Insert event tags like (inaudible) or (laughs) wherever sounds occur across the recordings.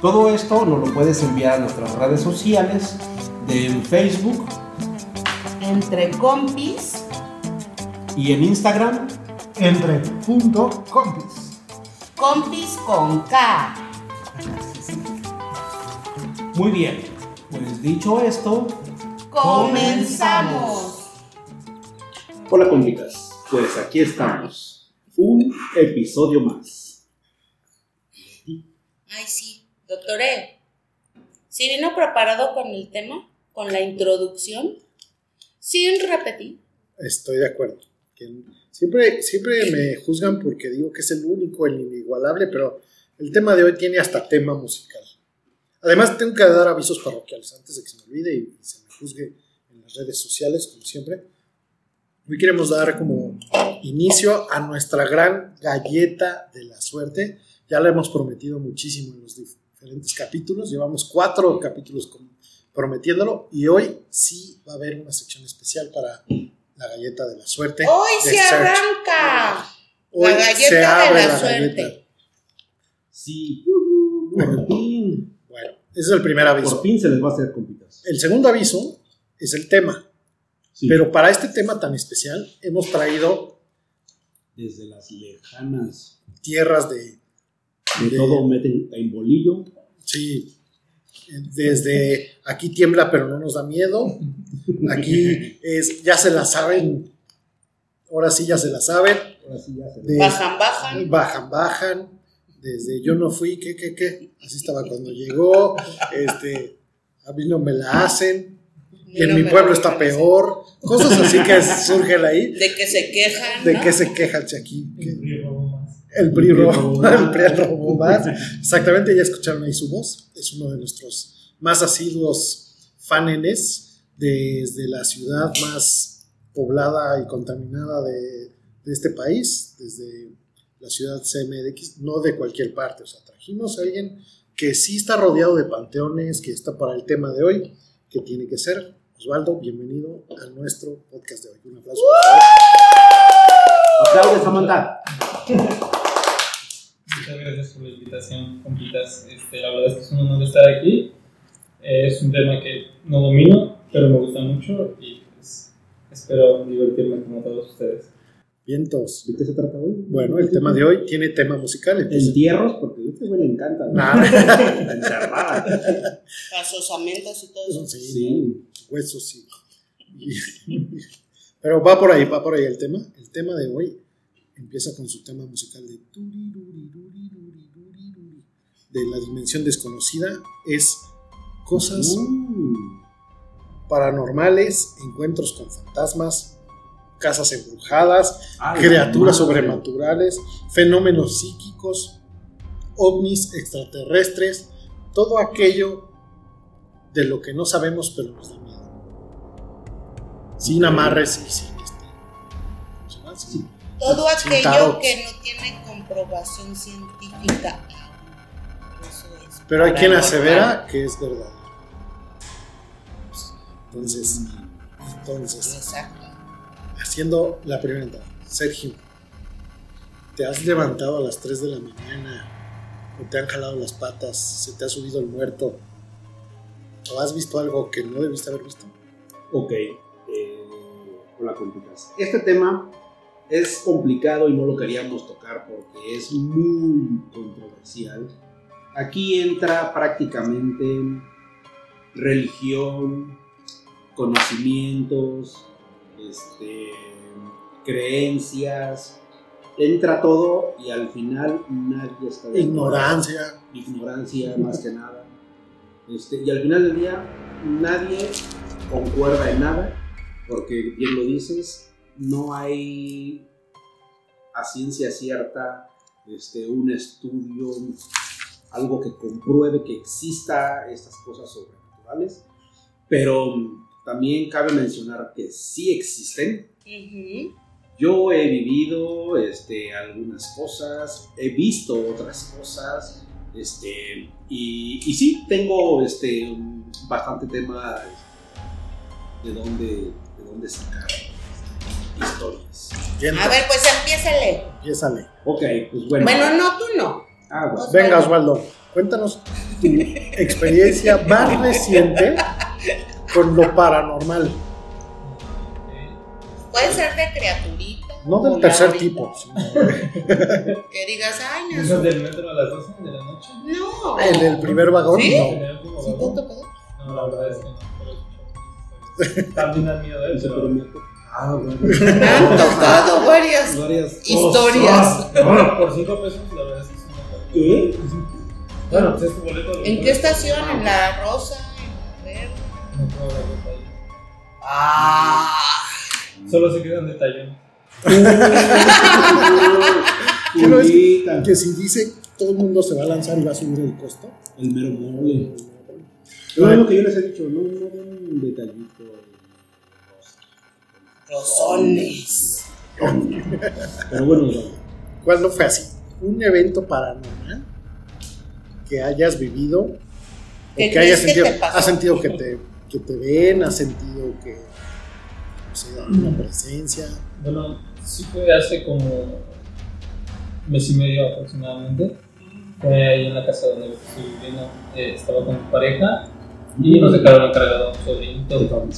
Todo esto nos lo puedes enviar a nuestras redes sociales de en Facebook Entre compis. y en Instagram. Entre punto compis. Compis con K. Muy bien, pues dicho esto, Comenzamos. hola compitas, pues aquí estamos. Un episodio más. Ay, sí. Doctor E. ¿Sí vino preparado con el tema? ¿Con la introducción? Sin repetir. Estoy de acuerdo. Siempre, siempre me juzgan porque digo que es el único, el inigualable, pero el tema de hoy tiene hasta tema musical. Además, tengo que dar avisos parroquiales antes de que se me olvide y se me juzgue en las redes sociales, como siempre. Hoy queremos dar como inicio a nuestra gran galleta de la suerte. Ya la hemos prometido muchísimo en los diferentes capítulos. Llevamos cuatro capítulos prometiéndolo y hoy sí va a haber una sección especial para la galleta de la suerte. Hoy se Search. arranca. Hoy la galleta se de la suerte. galleta. Sí, yujú, por fin. Bueno, ese es el primer aviso. Por fin se les va a hacer compitas. El segundo aviso es el tema. Sí, Pero para este tema tan especial hemos traído desde las lejanas tierras de, de De- todo meten en bolillo. sí, desde aquí tiembla pero no nos da miedo. Aquí es, ya se la saben, ahora sí ya se la saben. Ahora sí ya se De- Bajan, bajan. bajan, bajan. Desde yo no fui, ¿qué, qué, qué? Así estaba cuando llegó. Este, a mí no me la hacen. Y en No mi pueblo lo está peor. Cosas así que surgen ahí. De que se quejan. ¿De ¿no? qué se quejan si. El PRI. El PRI más. (laughs) Exactamente, ya escucharon ahí su voz. Es uno de nuestros más asiduos fanenes desde la ciudad más poblada y contaminada de, de este país, desde la ciudad CMDX, no de cualquier parte. O sea, trajimos a alguien que sí está rodeado de panteones, que está para el tema de hoy, que tiene que ser. Osvaldo, bienvenido a nuestro podcast de hoy. Un aplauso. por favor. Aplaude, Samantha. Muchas gracias por la invitación, compitas. Este, la verdad es que es un honor estar aquí. Eh, es un tema que no domino, pero me gusta mucho y pues, espero divertirme con todos ustedes. Vientos. ¿De qué se trata hoy? Bueno, el tema de hoy tiene tema musical. Entonces, Entierros, porque a este güey le encanta. ¿no? Nada. (laughs) Encerrada. Asosamientos y todo eso. sí, Sí. huesos y- (laughs) Pero va por ahí, va por ahí el tema. El tema de hoy empieza con su tema musical de de la dimensión desconocida. Es cosas Mm. paranormales, encuentros con fantasmas, casas embrujadas, criaturas sobrenaturales, fenómenos psíquicos, ovnis extraterrestres, todo aquello de lo que no sabemos pero nos da miedo. Sin amarres y sin este. Todo aquello que no tiene comprobación científica. Eso es Pero hay quien asevera que es verdad. Entonces, entonces, Exacto. haciendo la primera entrada. Sergio, ¿te has levantado a las 3 de la mañana o te han jalado las patas, se te ha subido el muerto o has visto algo que no debiste haber visto? Ok. eh, hola, compitas. Este tema es complicado y no lo queríamos tocar porque es muy controversial. aquí entra prácticamente religión, conocimientos, este, creencias, entra todo y al final nadie está de acuerdo. Ignorancia. ignorancia más que nada. Este, y al final del día nadie concuerda en nada, porque bien lo dices, no hay a ciencia cierta este, un estudio, algo que compruebe que exista estas cosas sobrenaturales, pero también cabe mencionar que sí existen, yo he vivido este, algunas cosas, he visto otras cosas, este, y, y sí, tengo este, bastante tema de dónde, de dónde sacar historias. A ver, pues empiézale. empiézale. Ok, pues bueno. Bueno, no, tú no. Ah, bueno. Venga, Osvaldo, cuéntanos tu experiencia más reciente con lo paranormal. Puede ser de criaturita. No del tercer tipo. (laughs) Que digas, ay, no. ¿Eso del metro a las 12 de la noche? No. En el primer vagón, ¿Sí? no. ¿En el último ¿Sí te? No, la verdad es que no. También dan miedo eso. Pero me- Ah, bueno. Me han (laughs) tocado varias Varias historias. Bueno, por 5 pesos, la verdad es que es una ¿Qué? Bueno, pues es tu boleto. ¿En qué estación? ¿En la rosa? ¿En la verde? No puedo dar detalle. Ah. Solo se queda un detallón. Quiero (laughs) es Que si dice todo el mundo se va a lanzar y va a subir el costo. El mero mole. Pero es lo que yo les he dicho, no, no den detallito. Rosones. Pero bueno, bueno. ¿Cuál no fue así? Un evento paranormal que hayas vivido o ¿Qué que hayas que sentido, te pasó? has sentido que te, que te ven, has sentido que no sé, una presencia. Bueno, sí fue hace como mes y medio aproximadamente. Fue ahí en la casa donde estoy viviendo. eh, estaba con mi pareja y nos dejaron encargado un sobrinito.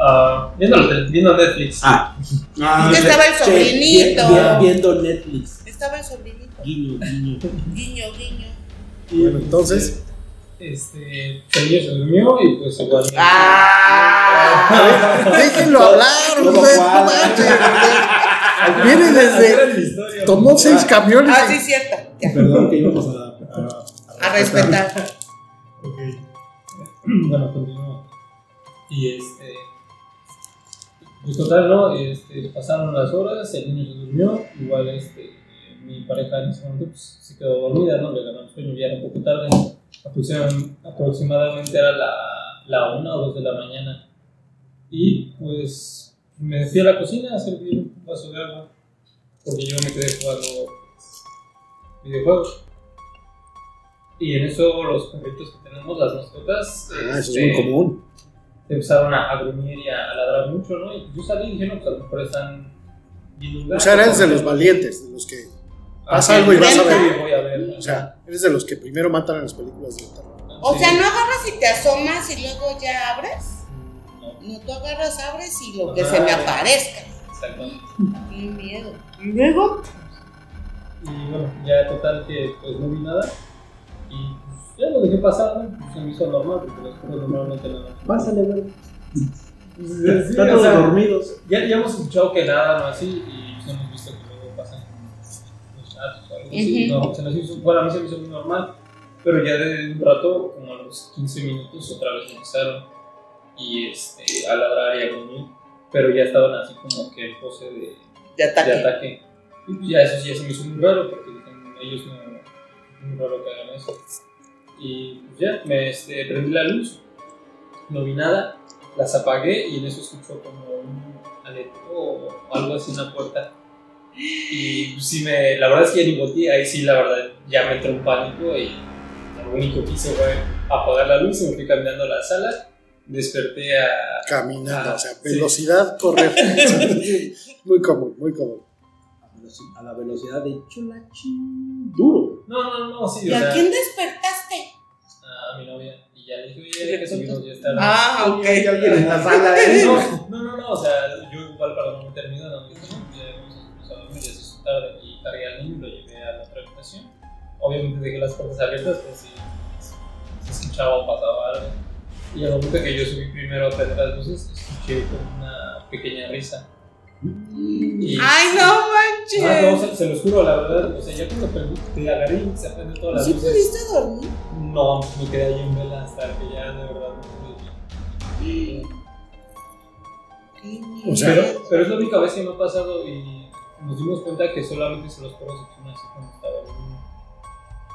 Ah, viendo, viendo Netflix. Ah, ah Es que estaba el sobrinito. vi- vi- viendo Netflix. Estaba el sobrinito. Guiño, guiño. Guiño, guiño. Bueno, entonces, Este, Celillo se durmió y pues igual. Ah. (laughs) déjenlo hablar, no manches. Viene desde. Tomó seis camiones. Ah, sí, cierto. Ya. Perdón que íbamos a, a, A respetar. (laughs) Ok. (clears throat) Bueno, continúo. Y este. Pues total, ¿no? Este, pasaron las horas, el niño se durmió, igual este, mi pareja en ese momento pues, se quedó dormida, ¿no? Le ganó el sueño, ya era un poco tarde, aproximadamente, era la, la una o dos de la mañana. Y pues me fui a la cocina a servir un vaso de agua, porque yo me quedé jugando videojuegos. Y en eso los perritos que tenemos, las mascotas, Ah, eso es este, muy común. Empezaron a, a gruñir y a, a ladrar mucho, ¿no? Y yo salí y dije, no, pues a lo mejor están viendo un O sea, eres de los valientes, de los que. pasa Ah, algo y vas a ver. voy a ver. O sea, eres de los que primero matan en las películas de terror. O Sí. sea, no agarras y te asomas y luego ya abres. No, No, tú agarras, abres y lo que Ajá. se me aparezca. exactamente. Qué miedo. ¿Y luego? Y bueno, ya total que pues no vi nada. Y ya lo dejé pasar, ¿no? Se me hizo normal, porque los perros normalmente no. Pásale, güey. Sí, Están o todos sea, dormidos. ya, ya hemos escuchado que nada, no así, y pues, hemos visto que luego pasan los chatos o algo así. No, se nos hizo, bueno, a mí se me hizo muy normal, pero ya de un rato, como a los 15 minutos, otra vez empezaron y este, a ladrar y a gruñir, pero ya estaban así como que en pose de, De de ataque. ataque. Y pues ya eso sí ya se me hizo muy raro, porque ellos no, es muy raro que hagan eso. Y pues ya, me este, prendí la luz, no vi nada, las apagué y en eso escucho como un aleteo o algo así en la puerta. Y pues, sí me, la verdad es que ya ni volteé, ahí sí la verdad ya me entró un pánico y lo único que hice fue apagar la luz y me fui caminando a la sala, desperté a... Caminando, o sea, sí. velocidad, correr. (laughs) muy común, muy común. A la velocidad de chulachín. Duro. No, no, no, sí, ¿Y o a sea, quién despertaste? a mi novia y ya le dije, oye, que subimos ya está. Ah, ok. Hay alguien en la sala. No, no, no, no, o sea, yo igual para no meter miedo, no, dije, no, ya vamos a dormir, ya se hizo tarde y cargué al niño y lo llevé a la otra habitación. Obviamente dejé las puertas puertas abiertas, pues sí, se escuchaba o pasaba algo. Y al momento que yo subí primero a prender las luces, escuché como una pequeña risa. Y- ¡Ay, no manches! Ah, no, se, se los juro, la verdad. O sea, ya cuando prendí, te agarré y se prenden todas las ¿Sí luces. pudiste dormir? No, me quedé ahí en vela hasta que ya de verdad no pude. Qué O sea, Pero, pero es la única vez que me ha pasado y nos dimos cuenta que solamente se los perros se ponen así cuando estaba el niño.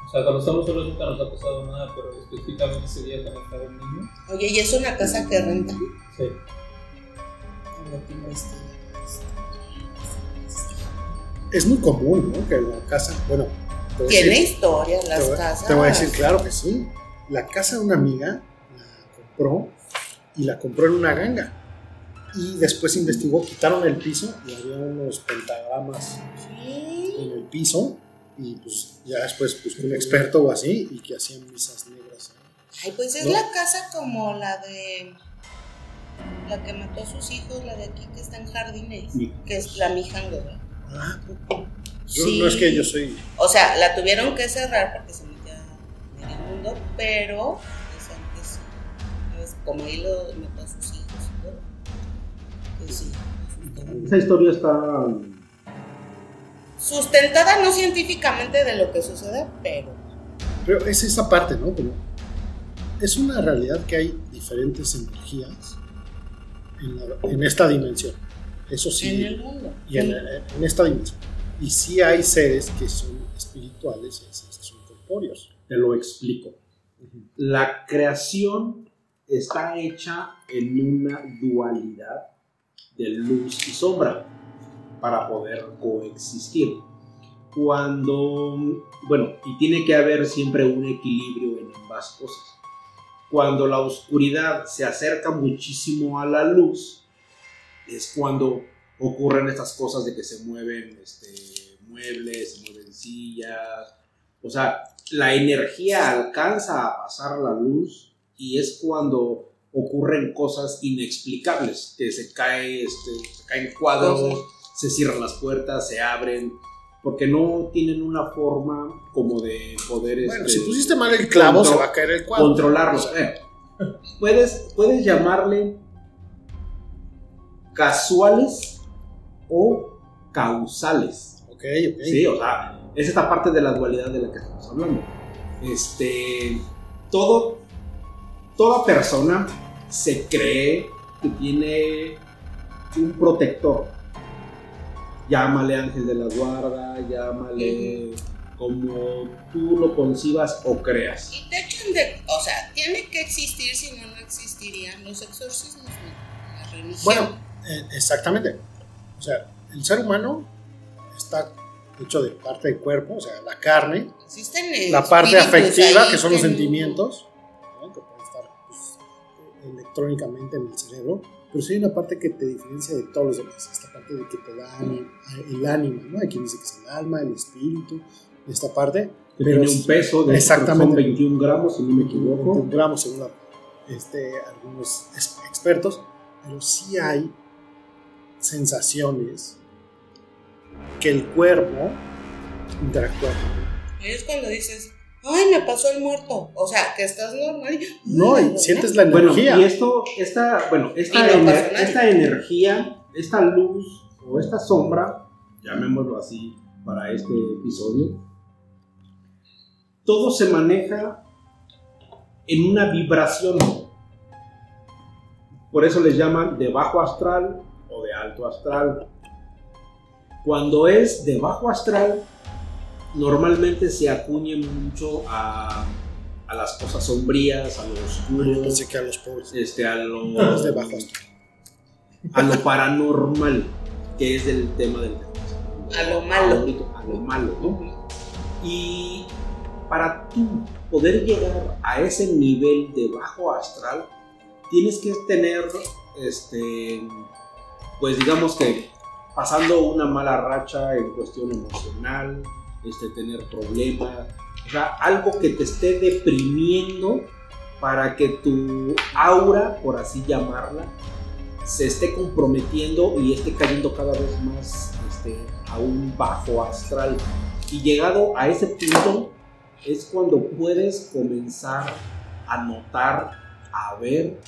O sea, cuando estamos solos nunca nos ha pasado nada, pero específicamente ese día cuando estaba el niño. Oye, ¿y es una casa que renta? Sí. Tengo que. Es muy común, ¿no? Que la casa, bueno, Tiene decir- historia te las casas. Te voy a decir, claro que sí. La casa de una amiga la compró y la compró en una ganga. Y después investigó, quitaron el piso y había unos pentagramas Sí. en el piso. Y pues ya después buscó un experto o así y que hacían misas negras. Ay, pues es ¿No? la casa como la de. La que mató a sus hijos, la de aquí que está en jardines. Mi- Que es la Mijango, ¿verdad? Ah, poco. Yo, Sí. No es que yo soy. O sea, la tuvieron que cerrar porque se metía en el mundo, pero que sí. ¿Sabes? Como ahí lo mató a sus hijos y todo. Que sí. Esa historia está. Sustentada no científicamente de lo que sucede, pero. Pero es esa parte, ¿no? Como es una realidad que hay diferentes energías en, la- en esta dimensión. Eso sí. En el mundo. y en, en esta dimensión. Y sí hay seres que son espirituales y hay seres que son corpóreos. Te lo explico. La creación está hecha en una dualidad de luz y sombra para poder coexistir. Cuando, bueno, y tiene que haber siempre un equilibrio en ambas cosas. Cuando la oscuridad se acerca muchísimo a la luz, es cuando ocurren estas cosas de que se mueven este, muebles, se mueven sillas. O sea, la energía alcanza a pasar la luz y es cuando ocurren cosas inexplicables, que se, cae, este, se caen cuadros, Cosas. se cierran las puertas, se abren, porque no tienen una forma como de poder... Bueno, este, si pusiste mal el clavo, se va a caer el cuadro. controlarlos. Eh, puedes, puedes llamarle casuales o causales. Ok, ok. Sí, o sea, es esta parte de la dualidad de la que estamos hablando. Este, todo, toda persona se cree que tiene un protector. Llámale ángel de la guarda, llámale como tú lo concibas o creas. Y de hecho, de- o sea, tiene que existir, si no, no existirían los exorcismos, la religión. Bueno, exactamente. O sea, el ser humano está hecho de parte del cuerpo, o sea, la carne, Existen la parte afectiva, ahí que son los sentimientos, ¿no? que pueden estar pues, electrónicamente en el cerebro, pero sí hay una parte que te diferencia de todos los demás, esta parte de que te da el ánima, ¿no? Hay quien dice que es el alma, el espíritu, esta parte. Que pero tiene un peso de Exactamente. son 21 gramos, si no me equivoco. Gramos según la- este, algunos expertos, pero sí hay sensaciones que el cuerpo interactúa con Ahí es cuando dices, ay, me pasó el muerto. O sea, que estás normal. No, y sientes la Bueno, energía. y esto, esta, bueno, esta, Y no ener- pasa nada. esta energía, esta luz o esta sombra, llamémoslo así para este episodio, todo se maneja en una vibración. Por eso les llaman de bajo astral alto astral. Cuando es de bajo astral, normalmente se acuñe mucho a, a las cosas sombrías, a lo Yo oscuro, pensé que a los pobres. este, a lo, (laughs) Los de bajo astral. a lo paranormal, que es el tema del A lo malo. A lo malo, ¿no? Y para tú poder llegar a ese nivel de bajo astral, tienes que tener, este, pues digamos que pasando una mala racha en cuestión emocional, este, tener problemas, o sea, algo que te esté deprimiendo para que tu aura, por así llamarla, se esté comprometiendo y esté cayendo cada vez más este, a un bajo astral. Y llegado a ese punto, es cuando puedes comenzar a notar, a ver,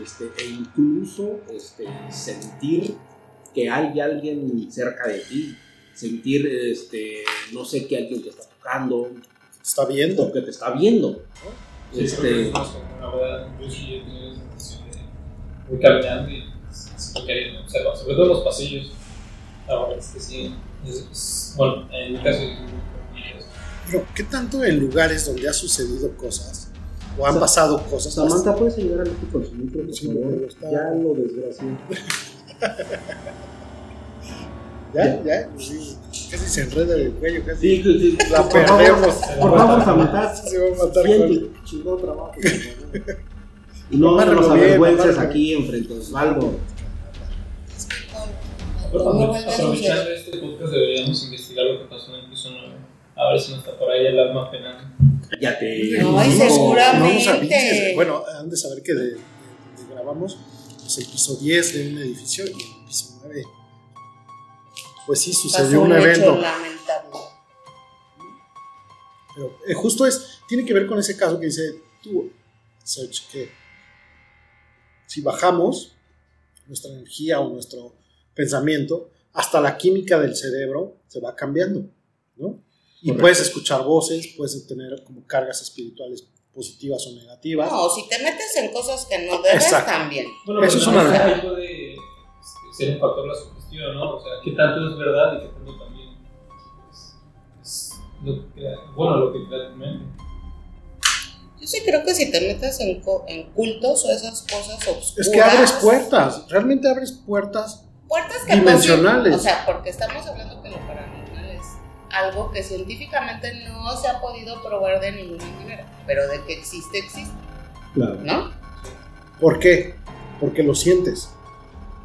este, e incluso este, sentir que hay alguien cerca de ti, sentir, este, no sé, que alguien te está tocando, Está viendo. o que te está viendo. ¿no? Sí, Este, es más como una verdad. Yo sí he tenido esa sensación de voy caminando y estoy queriendo observar, sobre todo en los pasillos. La verdad es que sí. es- es- bueno, en mi caso es muy Pero, ¿qué tanto en lugares donde ha sucedido cosas o han Sa- pasado cosas? Samantha, ¿puedes ayudar a Lucky con su micro, por Sí, favor? pero está- Ya lo desgracié. (laughs) ¿Ya? ¿Ya? Sí, casi se enreda el cuello, casi Sí, sí, sí. la perdemos. por favor, Samantha, (laughs) Se va a matar con... chingón trabajo. (laughs) no Amárralo nos avergüences aquí enfrente de Osvaldo. Es que con- Pero no también, vuelve a aprovechando este podcast deberíamos investigar lo que pasó en el piso 9. A ver si no está por ahí el alma penal. Ya te. No, digo, seguramente. No avises. Bueno, han de saber que de, de- de grabamos es el piso 10 de un edificio y el piso 9. Pues sí, Pasó sucedió un un hecho evento. lamentable. Pero eh, justo es, tiene que ver con ese caso que dice tú, Serge, que si bajamos nuestra energía o nuestro pensamiento, hasta la química del cerebro se va cambiando, ¿no? Y Correcto. puedes escuchar voces, puedes tener como cargas espirituales positivas o negativas. No, si te metes en cosas que no debes, Exacto. también. Bueno, Eso es una verdad. puede este, ser un factor la sugestión, ¿no? O sea, qué tanto es verdad y qué tanto también es, es lo que crea, bueno, lo que crea tu mente. Yo sí creo que si te metes en, en cultos o esas cosas obscuras. Es que abres puertas, realmente abres puertas. Puertas que Dimensionales. posi- O sea, porque estamos hablando que lo es algo que científicamente no se ha podido probar de ninguna manera. Pero de que existe, existe, Claro. ¿no? ¿Por qué? Porque lo sientes.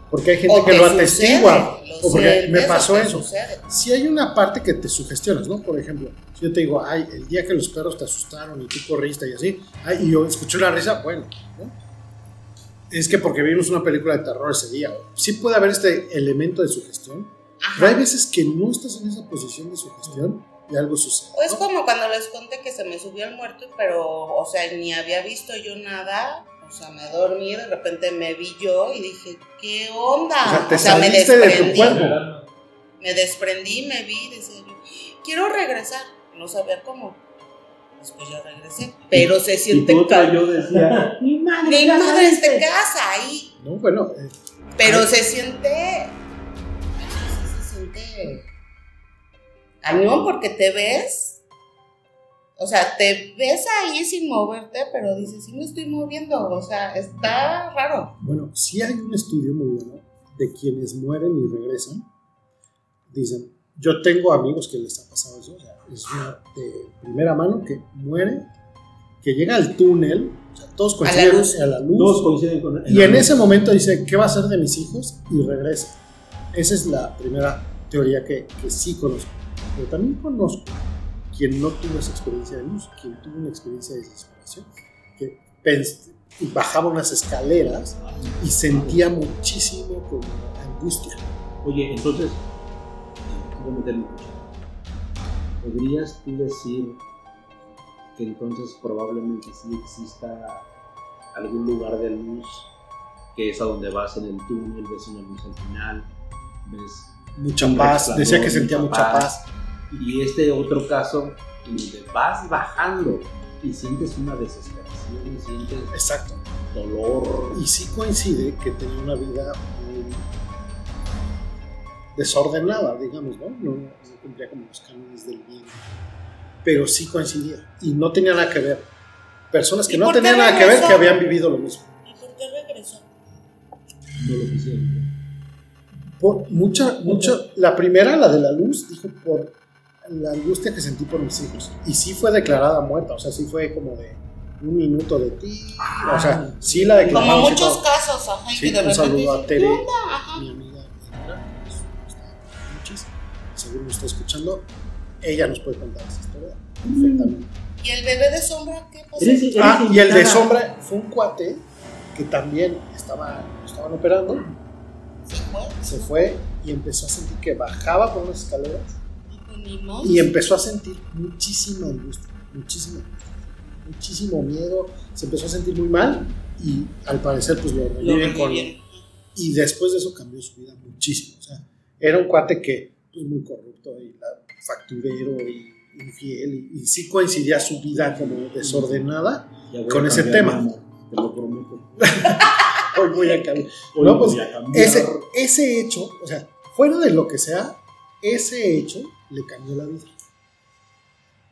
Porque hay gente O que te lo sucede, atestigua. lo O porque sientes, me pasó eso. sucede. Si hay una parte que te sugestionas, ¿no? Por ejemplo, si yo te digo, ay, el día que los perros te asustaron y tú corriste y así, ay, y yo escuché una risa, bueno, ¿no? Es que porque vimos una película de terror ese día. Sí puede haber este elemento de sugestión, pero hay veces que no estás en esa posición de sugestión y algo sucede. O es ¿no? como cuando les conté que se me subió el muerto, pero, o sea, ni había visto yo nada. O sea, me dormí, de repente me vi yo y dije, ¿qué onda? O sea, te me saliste de tu desprendí. cuerpo. Me desprendí, me vi, decía yo, quiero regresar. No sabía cómo. Después ya regresé. Pero se Y siente otra cal- yo decía, (laughs) mi madre, Mi madre está en saliste". casa ahí. No, bueno, eh, Pero se siente. Cañón porque te ves. O sea, te ves ahí sin moverte, pero dices, sí me estoy moviendo. O sea, está raro. Bueno, sí hay un estudio muy bueno de quienes mueren y regresan. Dicen, yo tengo amigos que les ha pasado eso, o sea, es una de primera mano que muere, que llega al túnel, o sea, todos A la coinciden luz. a la luz, Todos coinciden con y en ese momento dice, ¿qué va a hacer de mis hijos? Y regresa. Esa es la primera teoría que, que sí conozco. Pero también conozco quien no tuvo esa experiencia de luz, quien tuvo una experiencia de desesperación, que bajaba unas escaleras y sentía muchísimo como angustia. Oye, entonces. ¿Podrías tú decir que entonces probablemente sí exista algún lugar de luz que es a donde vas en el túnel, ves una luz al final, ves Mucha paz, decía que sentía mucha paz. paz. Y este otro caso, en donde vas bajando y sientes una desesperación, y sientes Exacto. dolor. Y sí coincide que tenía una vida muy desordenada, digamos, ¿no? No, no cumplía como los cánones del bien. Pero sí coincidía. Y no tenía nada que ver. Personas que ¿Y no tenían nada que ver que habían vivido lo mismo. ¿Y por qué regresó? No lo quisieron. Por mucha, mucha, la primera, la de la luz, dijo por la angustia que sentí por mis hijos. Y sí fue declarada muerta, o sea, sí fue como de un minuto de ti. O sea, sí la Como declaramos. y muchos todo. casos, ajá, y Sí, que de un repente saludo a Tere. mi amiga pues, muchis, seguro nos está escuchando, ella nos puede contar esa historia perfectamente. ¿Y el bebé de sombra qué pasó? Eres- eres Ah, y el de sombra fue un cuate que también estaba, lo estaban operando. Se fue y empezó a sentir que bajaba por unas escaleras y empezó a sentir muchísima angustia. muchísimo, muchísimo miedo, se empezó a sentir muy mal y al parecer pues lo reviven con... Y después de eso cambió su vida muchísimo. O sea, era un cuate que, pues, muy corrupto y la- facturero y infiel. Y, y sí coincidía su vida como desordenada. Con ese tema. te lo prometo. (laughs) Voy a cambiar. No, pues, voy a cambiar. Ese, ese hecho, o sea, fuera de lo que sea, ese hecho le cambió la vida.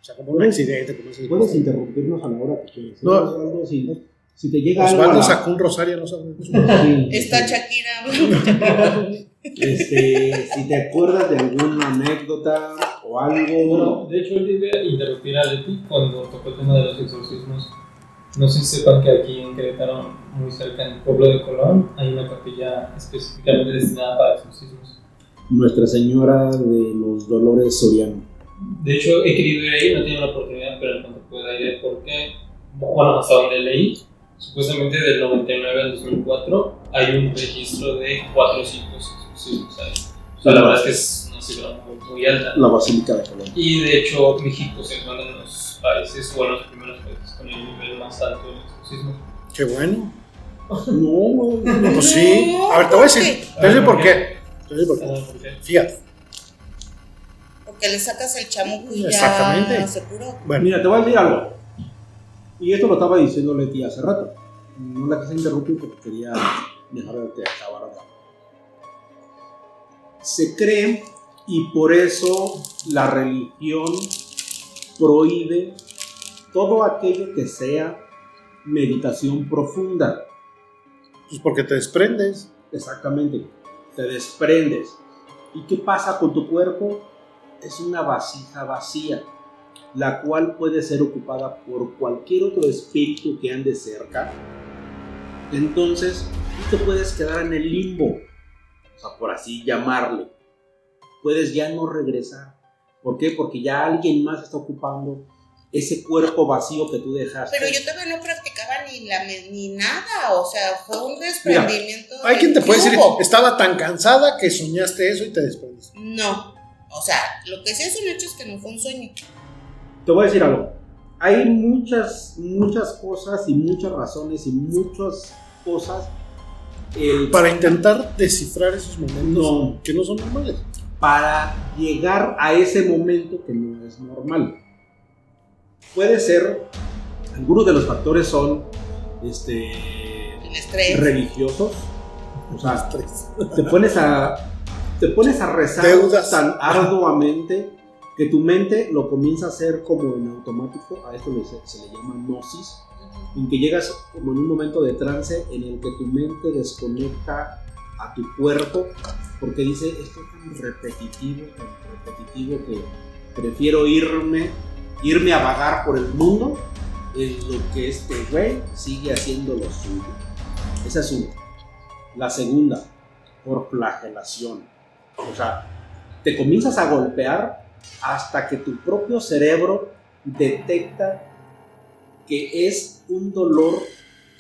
O sea, como un Puedes- accidente, como ese. Puedes interrumpirnos a la hora que quieras. No. Osvaldo, si, si te llega algo. a Osvaldo sacó un rosario, no (laughs) sabemos. Sí, Está sí. Shakira. Este, si te acuerdas de alguna anécdota o algo. Bueno, de hecho, yo iba a interrumpir a Leti cuando tocó el tema de los exorcismos. No sé si sepan que aquí en Querétaro, muy cerca del pueblo de Colón, hay una capilla específicamente destinada para exorcismos. Nuestra Señora de los Dolores Soriano. De hecho, he querido ir ahí, no he tenido la oportunidad, pero en cuanto pueda ir, porque, bueno, hasta donde leí, supuestamente del 99 al 2004 hay un registro de 400 exorcismos ahí. O sea, la verdad es que es una cifra muy, muy alta. La Basílica de Colón. Y de hecho, México se encuentra en los países, o en los primeros países con el nivel más alto de exorcismo. Qué bueno. No, no, no. Pues sí. A ver, te voy a decir. Te voy a decir por qué. Te voy a decir por qué. Fíjate. Porque le sacas el chamuco y ya Exactamente. se curó. Bueno, Mira, te voy a decir algo. Y esto lo estaba diciendo Leti hace rato. No la quise interrumpir porque quería dejar de acabar hablar. Se cree y por eso la religión prohíbe todo aquello que sea meditación profunda. pues porque te desprendes. Exactamente. Te desprendes. ¿Y qué pasa con tu cuerpo? Es una vasija vacía, la cual puede ser ocupada por cualquier otro espíritu que ande cerca. Entonces, tú te puedes quedar en el limbo, o sea, por así llamarle. Puedes ya no regresar. ¿Por qué? Porque ya alguien más está ocupando ese cuerpo vacío que tú dejaste. Pero yo todavía no practicaba ni, la, ni nada, o sea, fue un desprendimiento. Hay quien te de- puede ¿Qué decir, estaba tan cansada que soñaste eso y te desprendiste. No, o sea, lo que sí es un hecho es que no fue un sueño. Te voy a decir algo. Hay muchas, muchas cosas y muchas razones y muchas cosas el- Para intentar descifrar esos momentos No. que no son normales. Para llegar a ese momento que no es normal. Puede ser, algunos de los factores son este, religiosos. O sea, te pones a, te pones a rezar Deudas. tan arduamente que tu mente lo comienza a hacer como en automático. A esto se, se le llama gnosis. en que llegas como en un momento de trance en el que tu mente desconecta a tu cuerpo porque dice esto es tan repetitivo, tan repetitivo que prefiero irme, irme a vagar por el mundo en lo que este güey sigue haciendo lo suyo. Esa es una. La segunda, por flagelación. O sea, te comienzas a golpear hasta que tu propio cerebro detecta que es un dolor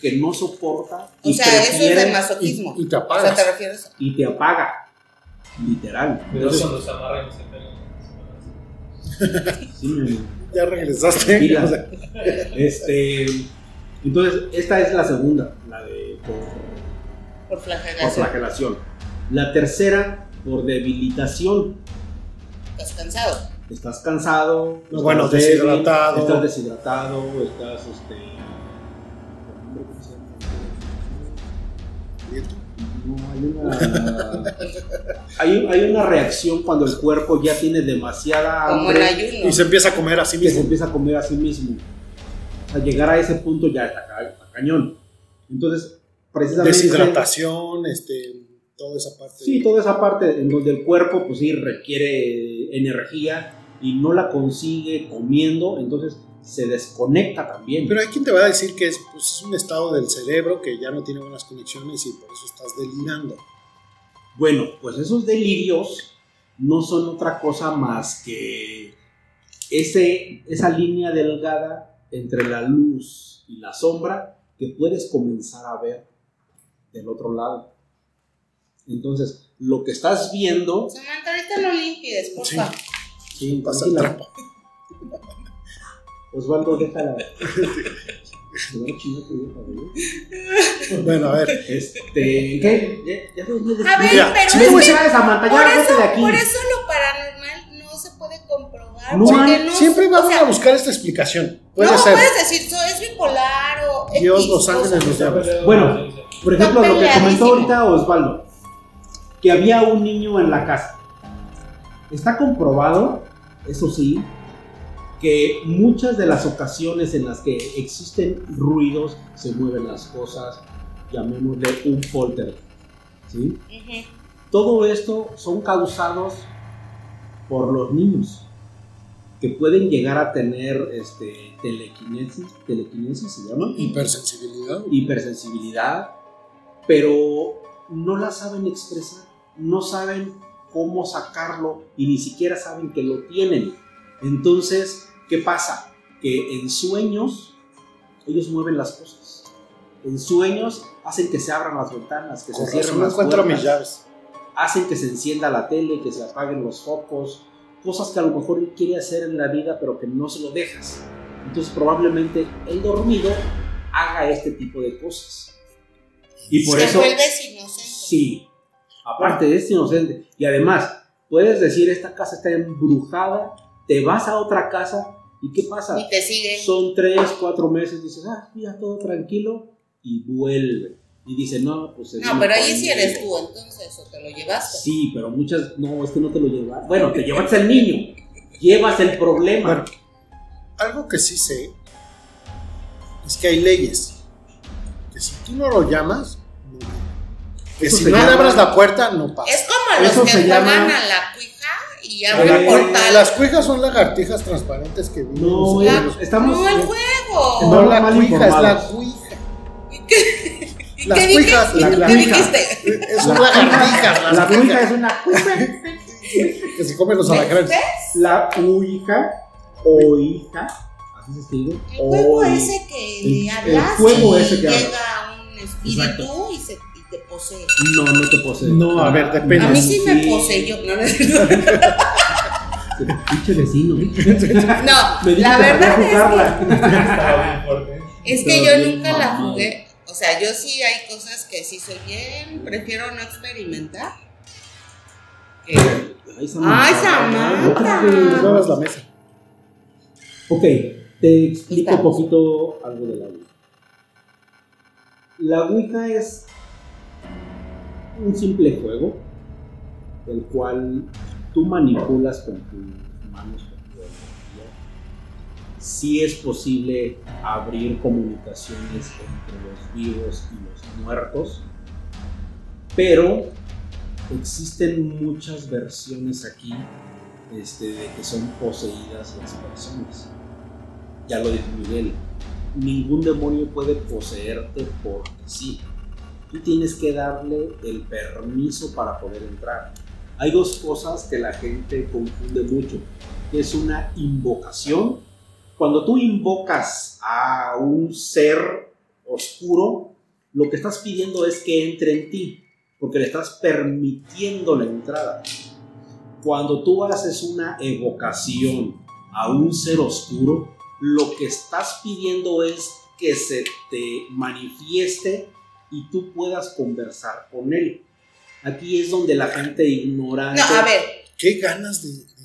que no soporta O y, sea, eso es de masoquismo. Y, y te o sea, te refieres a... y te apaga, literal. Pero Entonces, cuando se amarran y se pegan. sí, mi- Ya regresaste. (laughs) O sea, este, entonces, esta es la segunda, la de por, Por por flagelación. flagelación. La tercera, por debilitación. Estás cansado. Estás cansado, No, estás bueno, débil, deshidratado. estás deshidratado, estás este. No, hay una. hay, hay una reacción cuando el cuerpo ya tiene demasiada Como el hambre ayuno. y se empieza a comer a sí que se mismo. empieza a comer a sí mismo. O sea, llegar a ese punto ya está, está cañón. Entonces, precisamente. Deshidratación, este, toda esa parte. Sí, toda esa parte en donde el cuerpo, pues sí, requiere energía y no la consigue comiendo, entonces se desconecta también. Pero hay quien te va a decir que es, pues, es un estado del cerebro que ya no tiene buenas conexiones y por eso estás delirando. Bueno, pues esos delirios no son otra cosa más que ese, esa línea delgada entre la luz y la sombra que puedes comenzar a ver del otro lado. Entonces, lo que estás viendo, Samantha, ahorita no limpies, porfa. Sí. sí, Pasa trampa. Osvaldo, déjala. Se a chingar tu vieja, güey. Bueno, a ver. Este. ¿Qué? Ya, ya, ya, A ver, Mira, pero Si es no que a por eso, de aquí. por eso lo paranormal no se puede comprobar. No no, Siempre o vamos sea, a buscar esta explicación. Puede no, ser. puedes decir, so, es bipolar o. Dios, X los ángeles, los diablos. Bueno. Por ejemplo, lo que comentó ahorita Osvaldo, que había un niño en la casa. Está comprobado, eso sí, que muchas de las ocasiones en las que existen ruidos, se mueven las cosas, llamémosle un polter. ¿sí? Todo esto son causados por los niños que pueden llegar a tener este, telequinesis, telequinesis se llama, Hipersensibilidad. hipersensibilidad, pero no la saben expresar, no saben cómo sacarlo y ni siquiera saben que lo tienen. Entonces, ¿qué pasa? Que en sueños ellos mueven las cosas. En sueños hacen que se abran las ventanas, que se cierren las encuentro puertas mis llaves. hacen que se encienda la tele, que se apaguen los focos, cosas que a lo mejor él quiere hacer en la vida pero que no se lo dejas. Entonces probablemente el dormido haga este tipo de cosas. Y por Te eso, vuelves inocente. sí, aparte es inocente. Y además, puedes decir, esta casa está embrujada, te vas a otra casa y ¿qué pasa? Y te sigue. Son tres, cuatro meses, dices, ah, mira, todo tranquilo y vuelve. Y dice, no, pues... No, pero ahí sí conmigo". eres tú, entonces, o te lo llevaste. Sí, pero muchas, no, es que no te lo llevas. Bueno, te llevas el niño, llevas el problema. Bueno, algo que sí sé es que hay leyes. Que si tú no lo llamas, no. Que Eso si no le llama- abras la puerta, no pasa. Es como los Eso que se llama- a la y Eh, abren portal. Las cuijas son lagartijas transparentes que viven no, en eh, los- estamos... No, el juego. No, la cuija, es la cuija. ¿Y qué, ¿Y Las qué dije? cuijas, ¿Y la- tú la qué cuija. dijiste? Es una lagartija. La cuija es una... Que se comen los alacranes. La uija o hija, así se escribe. El juego ese que El- le el hablas juego y ese que habla. llega un espíritu y, se, te posee. No, no te posee. No, a ver, depende. A mí sí me poseyó. No, no, (laughs) Pinche vecino. ¿eh? (laughs) no, la que verdad (laughs) es fuerte. Es que yo nunca la jugué. O sea, yo sí hay cosas que sí soy bien, prefiero no experimentar. Que- Ay, Samantha. Ay, Samantha. Muevas la mesa. Ok, te explico un poquito algo de la Ouija. La Ouija es un simple juego el cual tú manipulas con tus manos, con tu energía. Sí es posible abrir comunicaciones entre los vivos y los muertos, pero existen muchas versiones aquí este, de que son poseídas las personas. Ya lo dijo Miguel, ningún demonio puede poseerte porque sí. Tú tienes que darle el permiso para poder entrar. Hay dos cosas que la gente confunde mucho, es una invocación. Cuando tú invocas a un ser oscuro, lo que estás pidiendo es que entre en ti, porque le estás permitiendo la entrada. Cuando tú haces una evocación a un ser oscuro, lo que estás pidiendo es que se te manifieste y tú puedas conversar con él. Aquí es donde la gente ignorante... No, a ver, Qué ganas de. de-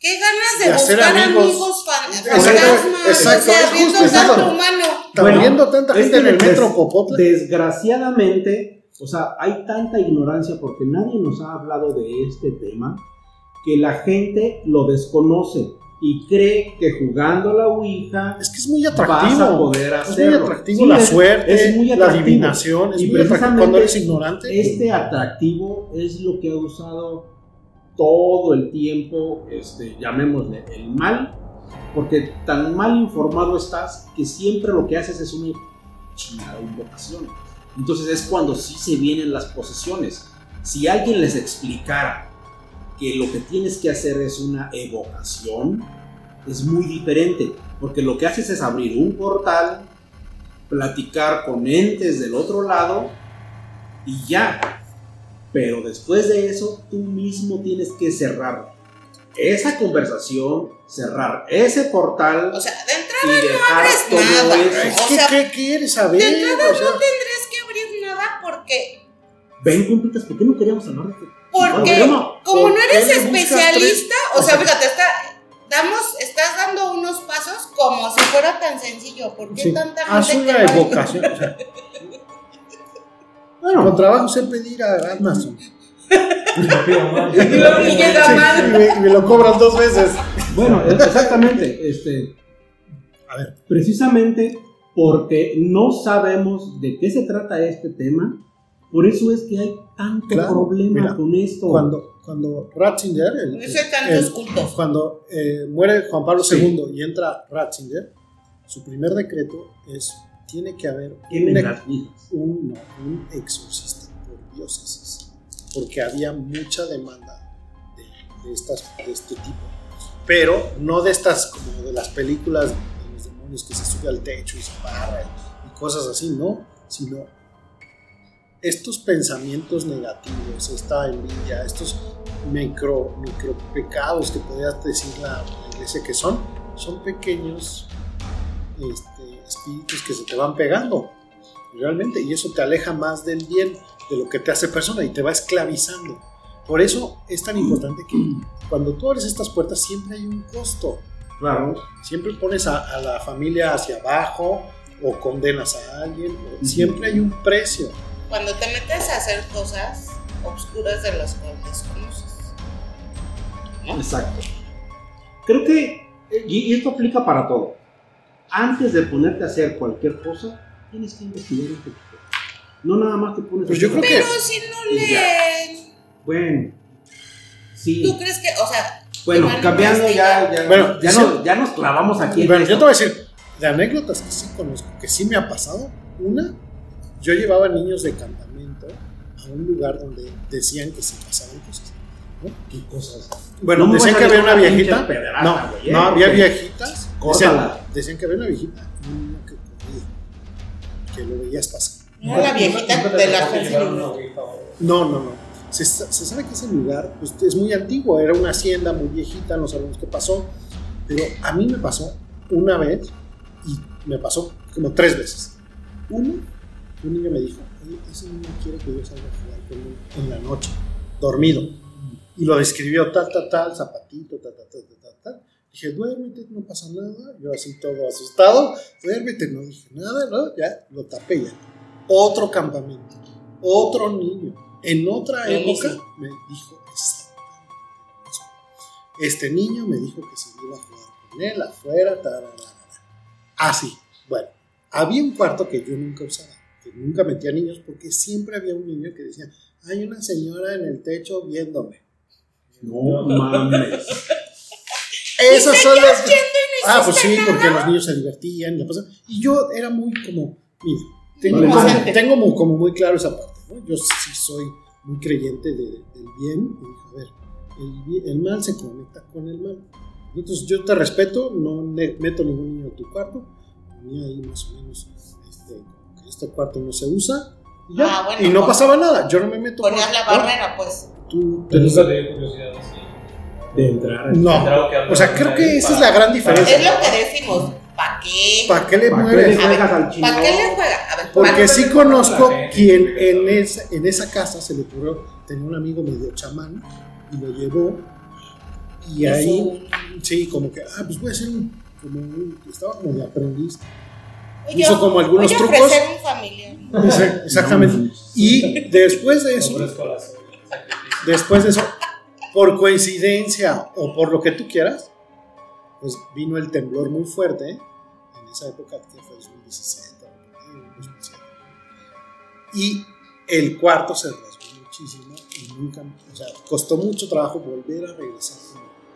¿qué ganas de, De hacer buscar amigos. amigos, fantasmas? exacto, o sea, es viendo justo tanto humano. Bueno, tanta gente en el des- metro Popotla. Desgraciadamente, o sea, hay tanta ignorancia porque nadie nos ha hablado de este tema que la gente lo desconoce y cree que jugando la Ouija Es que es muy vas a atractivo. poder Es muy hacerlo. atractivo Sí, la es- suerte, es muy la atractivo. adivinación. Es Y muy atractivo cuando eres ignorante. Este atractivo es lo que ha usado todo el tiempo, este, llamémosle el mal, porque tan mal informado estás que siempre lo que haces es una chingada invocación. Entonces es cuando sí se vienen las posesiones. Si alguien les explicara que lo que tienes que hacer es una evocación, es muy diferente, porque lo que haces es abrir un portal, platicar con entes del otro lado y ya. Pero después de eso, tú mismo tienes que cerrar esa conversación, cerrar ese portal O sea, de y entrada no dejar abres todo nada. eso. O ¿Qué, sea, qué quieres saber? de entrada O sea, no tendrías que abrir nada porque, Ven, compitas, ¿por qué no queríamos hablar de esto? porque no, como ¿por no eres especialista, o sea, fíjate, está, damos, estás dando unos pasos como si fuera tan sencillo. ¿Por qué sí, tanta haz gente una que no- evocación. o sea, (laughs) Bueno, con trabajo sé pedir a Amazon. (laughs) Y me lo cobran dos veces. bueno, exactamente. Este, A ver, precisamente porque no sabemos de qué se trata este tema, por eso es que hay tanto Claro, problema mira, con esto. cuando, cuando Ratzinger, el- el- cultos. cuando eh, muere Juan Pablo Sí. II y entra Ratzinger, su primer decreto es tiene que haber un, un, no, un exorcista por diócesis, porque había mucha demanda de, de estas, de este tipo. Pero no de estas como de las películas de los demonios que se sube al techo y se barra y cosas así, no, sino estos pensamientos negativos, esta envidia, estos micro, micro pecados que podrías decir la, la iglesia que son, son pequeños este, espíritus que se te van pegando realmente y eso te aleja más del bien de lo que te hace persona y te va esclavizando. Por eso es tan importante que cuando tú abres estas puertas siempre hay un costo. Claro. siempre pones a, a la familia hacia abajo o condenas a alguien siempre hay un precio Cuando te metes a hacer cosas obscuras de las cuales desconoces. Exacto. Creo que, y y esto aplica para todo, antes de ponerte a hacer cualquier cosa, tienes que investigar un poquito. No nada más te pones Pues a yo hacer- creo que- Pero si no leen, Bueno, sí. ¿tú crees que, o sea, Bueno, cambiando ya, ya, Bueno, ya, dice- no- ya nos clavamos aquí. en Bueno, yo te voy a decir, de anécdotas que sí conozco, que sí me ha pasado, una, yo llevaba niños de campamento a un lugar donde decían que se pasaban cosas. ¿no? ¿Qué cosas? Bueno, No me decían que a había una una viejita. No, güey, ¿eh? no, había Porque- viejitas. Decían, decían que había una viejita, un niño que corría, que lo veías pasar. No, la viejita de la una o- No, no, no. Se, se sabe que ese lugar pues, es muy antiguo, era una hacienda muy viejita, no sabemos qué pasó, pero a mí me pasó una vez y me pasó como tres veces. Uno, un niño me dijo, ese niño quiere que yo salga a jugar con él en la noche, dormido. Y lo describió tal, tal, tal, zapatito, tal, tal, tal, tal, tal. Dije, duérmete, no pasa nada. Yo así todo asustado, duérmete, no dije nada, ¿no? Ya, lo tapé ya. Otro campamento, otro niño, en otra época mismo. me dijo exactamente. Este niño me dijo que se iba a jugar con él afuera, tararara. Así, bueno, había un cuarto que yo nunca usaba, que nunca metía niños, porque siempre había un niño que decía, hay una señora en el techo viéndome. No mames. (laughs) Esas son las... Ah, pues sí, porque los niños se divertían y la pasaban. Y yo era muy como, mira, tengo, Vale, como, tengo como, como muy claro esa parte, ¿no? Yo sí soy muy creyente de- del bien. Y dije, a ver, el, el mal se conecta con el mal. Entonces yo te respeto, no meto ningún niño a tu cuarto. Ponía ahí más o menos, este, este cuarto no se usa. Y, ya. Ah, bueno, y no pasaba nada, yo no me meto. Ponías la barrera, pues. Tú, nunca te dio curiosidad así. De entrar. no, o sea, creo que esa es la gran diferencia. Es lo que decimos. ¿Para qué? ¿Para qué le ¿Para qué mueves? le juegas? ¿Para qué le juega? A ver, Porque ¿para- sí conozco quien en esa, en esa casa se le ocurrió, tenía un amigo medio chamán y lo llevó y ahí, sí, como que, ah, pues voy a hacer un, como un, estaba como de aprendiz. Oye, hizo como algunos voy a trucos. un familiar. Exactamente. Y después de eso, después de eso, por coincidencia o por lo que tú quieras, pues vino el temblor muy fuerte en esa época que fue 2017 o por ahí, 2007. y el cuarto se rasgó muchísimo y nunca, o sea, costó mucho trabajo volver a regresar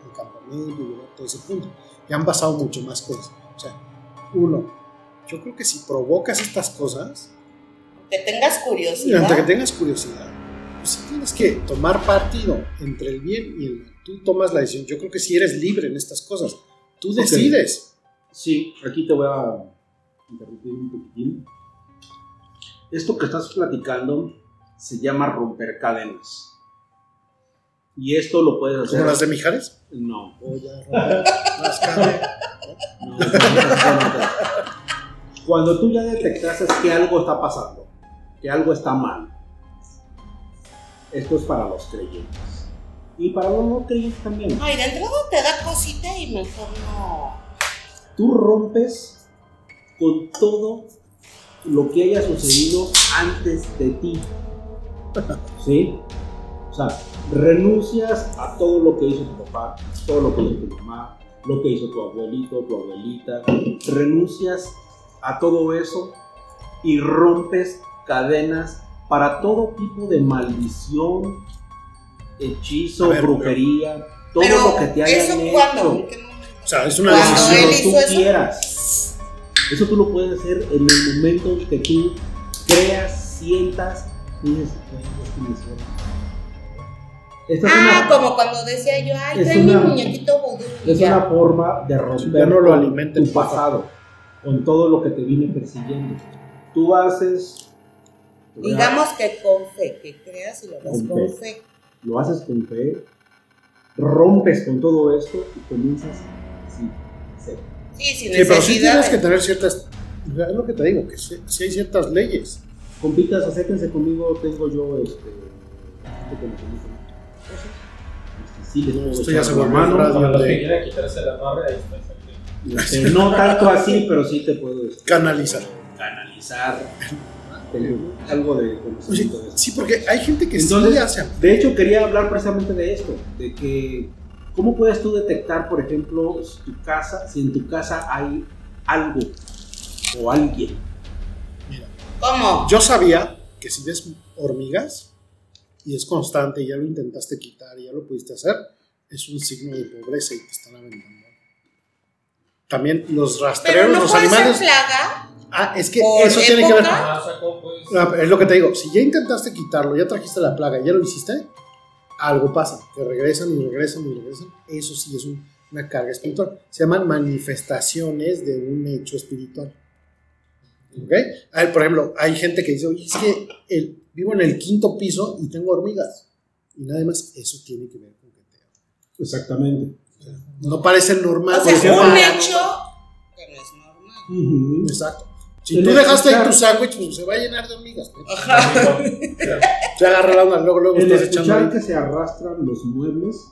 al campamento y llegar a todo ese punto. Y han pasado mucho más cosas. O sea, uno, yo creo que si provocas estas cosas, Que tengas curiosidad. ante que tengas curiosidad, pues sí tienes que tomar partido entre el bien y el mal. Tú tomas la decisión. Yo creo que si eres libre en estas cosas, tú decides. Sí, aquí te voy a interrumpir un poquitín. Esto que estás platicando se llama romper cadenas. Y esto lo puedes hacer. ¿Como las de Mijares? No. O ya, las carne. (laughs) no, no, no. Cuando tú ya detectaste que algo está pasando, que algo está mal, esto es para los creyentes. Y para los no creyentes también. Ay, de entrada te da cosita y mejor no. Tú rompes con todo lo que haya sucedido antes de ti. (laughs) ¿Sí? O sea, renuncias a todo lo que hizo tu papá, todo lo que hizo tu mamá, lo que hizo tu abuelito, tu abuelita. Renuncias a todo eso y rompes cadenas para todo tipo de maldición, hechizo, ver, brujería, todo Pero, lo que te ¿eso hayan hecho. ¿En qué momento? O sea, es una Cuando decisión. Cuando tú eso. quieras. Eso tú lo puedes hacer en el momento que tú creas, sientas y dices, Ah, una, como cuando decía yo, ay, Es trae mi una- muñequito vudú. es ya. una forma de romper Ya no lo alimenten, tu pasado, con todo lo que te viene persiguiendo. Tú haces, Digamos que con fe, que creas y lo hagas Con con fe. fe. lo haces con fe, rompes con todo esto y comienzas así, seco. Sí, sin Sí, pero sí tienes que tener ciertas. Es lo que te digo, que sí, sí hay ciertas leyes. Compitas, acérquense conmigo, tengo yo este, este conocimiento. Sí, les puedo Esto echar ya se la volvió mano. un radio. Para los que de- quieran quitarse la barra, ahí está. Este, no tanto así, pero sí te puedo este, Canalizar. canalizar. Algo de sí, porque hay gente que Entonces- sí hace. De hecho, quería hablar precisamente de esto, de que cómo puedes tú detectar, por ejemplo, si tu casa, si en tu casa hay algo o alguien. Mira, ¿Cómo? yo sabía que si ves hormigas y es constante y ya lo intentaste quitar y ya lo pudiste hacer, es un signo de pobreza y te están aventando. También los Pero rastreros, no los puede animales. ser plaga. Ah, es que ¿Por eso tiene que ver. época? Ah, o sea, ¿cómo puedes? No, es lo que te digo, si ya intentaste quitarlo, ya trajiste la plaga, ya lo hiciste, algo pasa, que regresan y regresan y regresan. Eso sí es un- una carga espiritual. Se llaman manifestaciones de un hecho espiritual. ¿Ok? Hay, por ejemplo, hay gente que dice, oye, es que el- vivo en el quinto piso y tengo hormigas. Y nada más, eso tiene que ver con que te... Exactamente. No parece normal. O sea, porque un para- hecho que no es normal. Exacto. Si tú dejaste ahí tu sándwich, pues se va a llenar de hormigas. ¿no? Ajá. Te agarra la onda, luego, luego El estás echando escuchar ahí. que se arrastran los muebles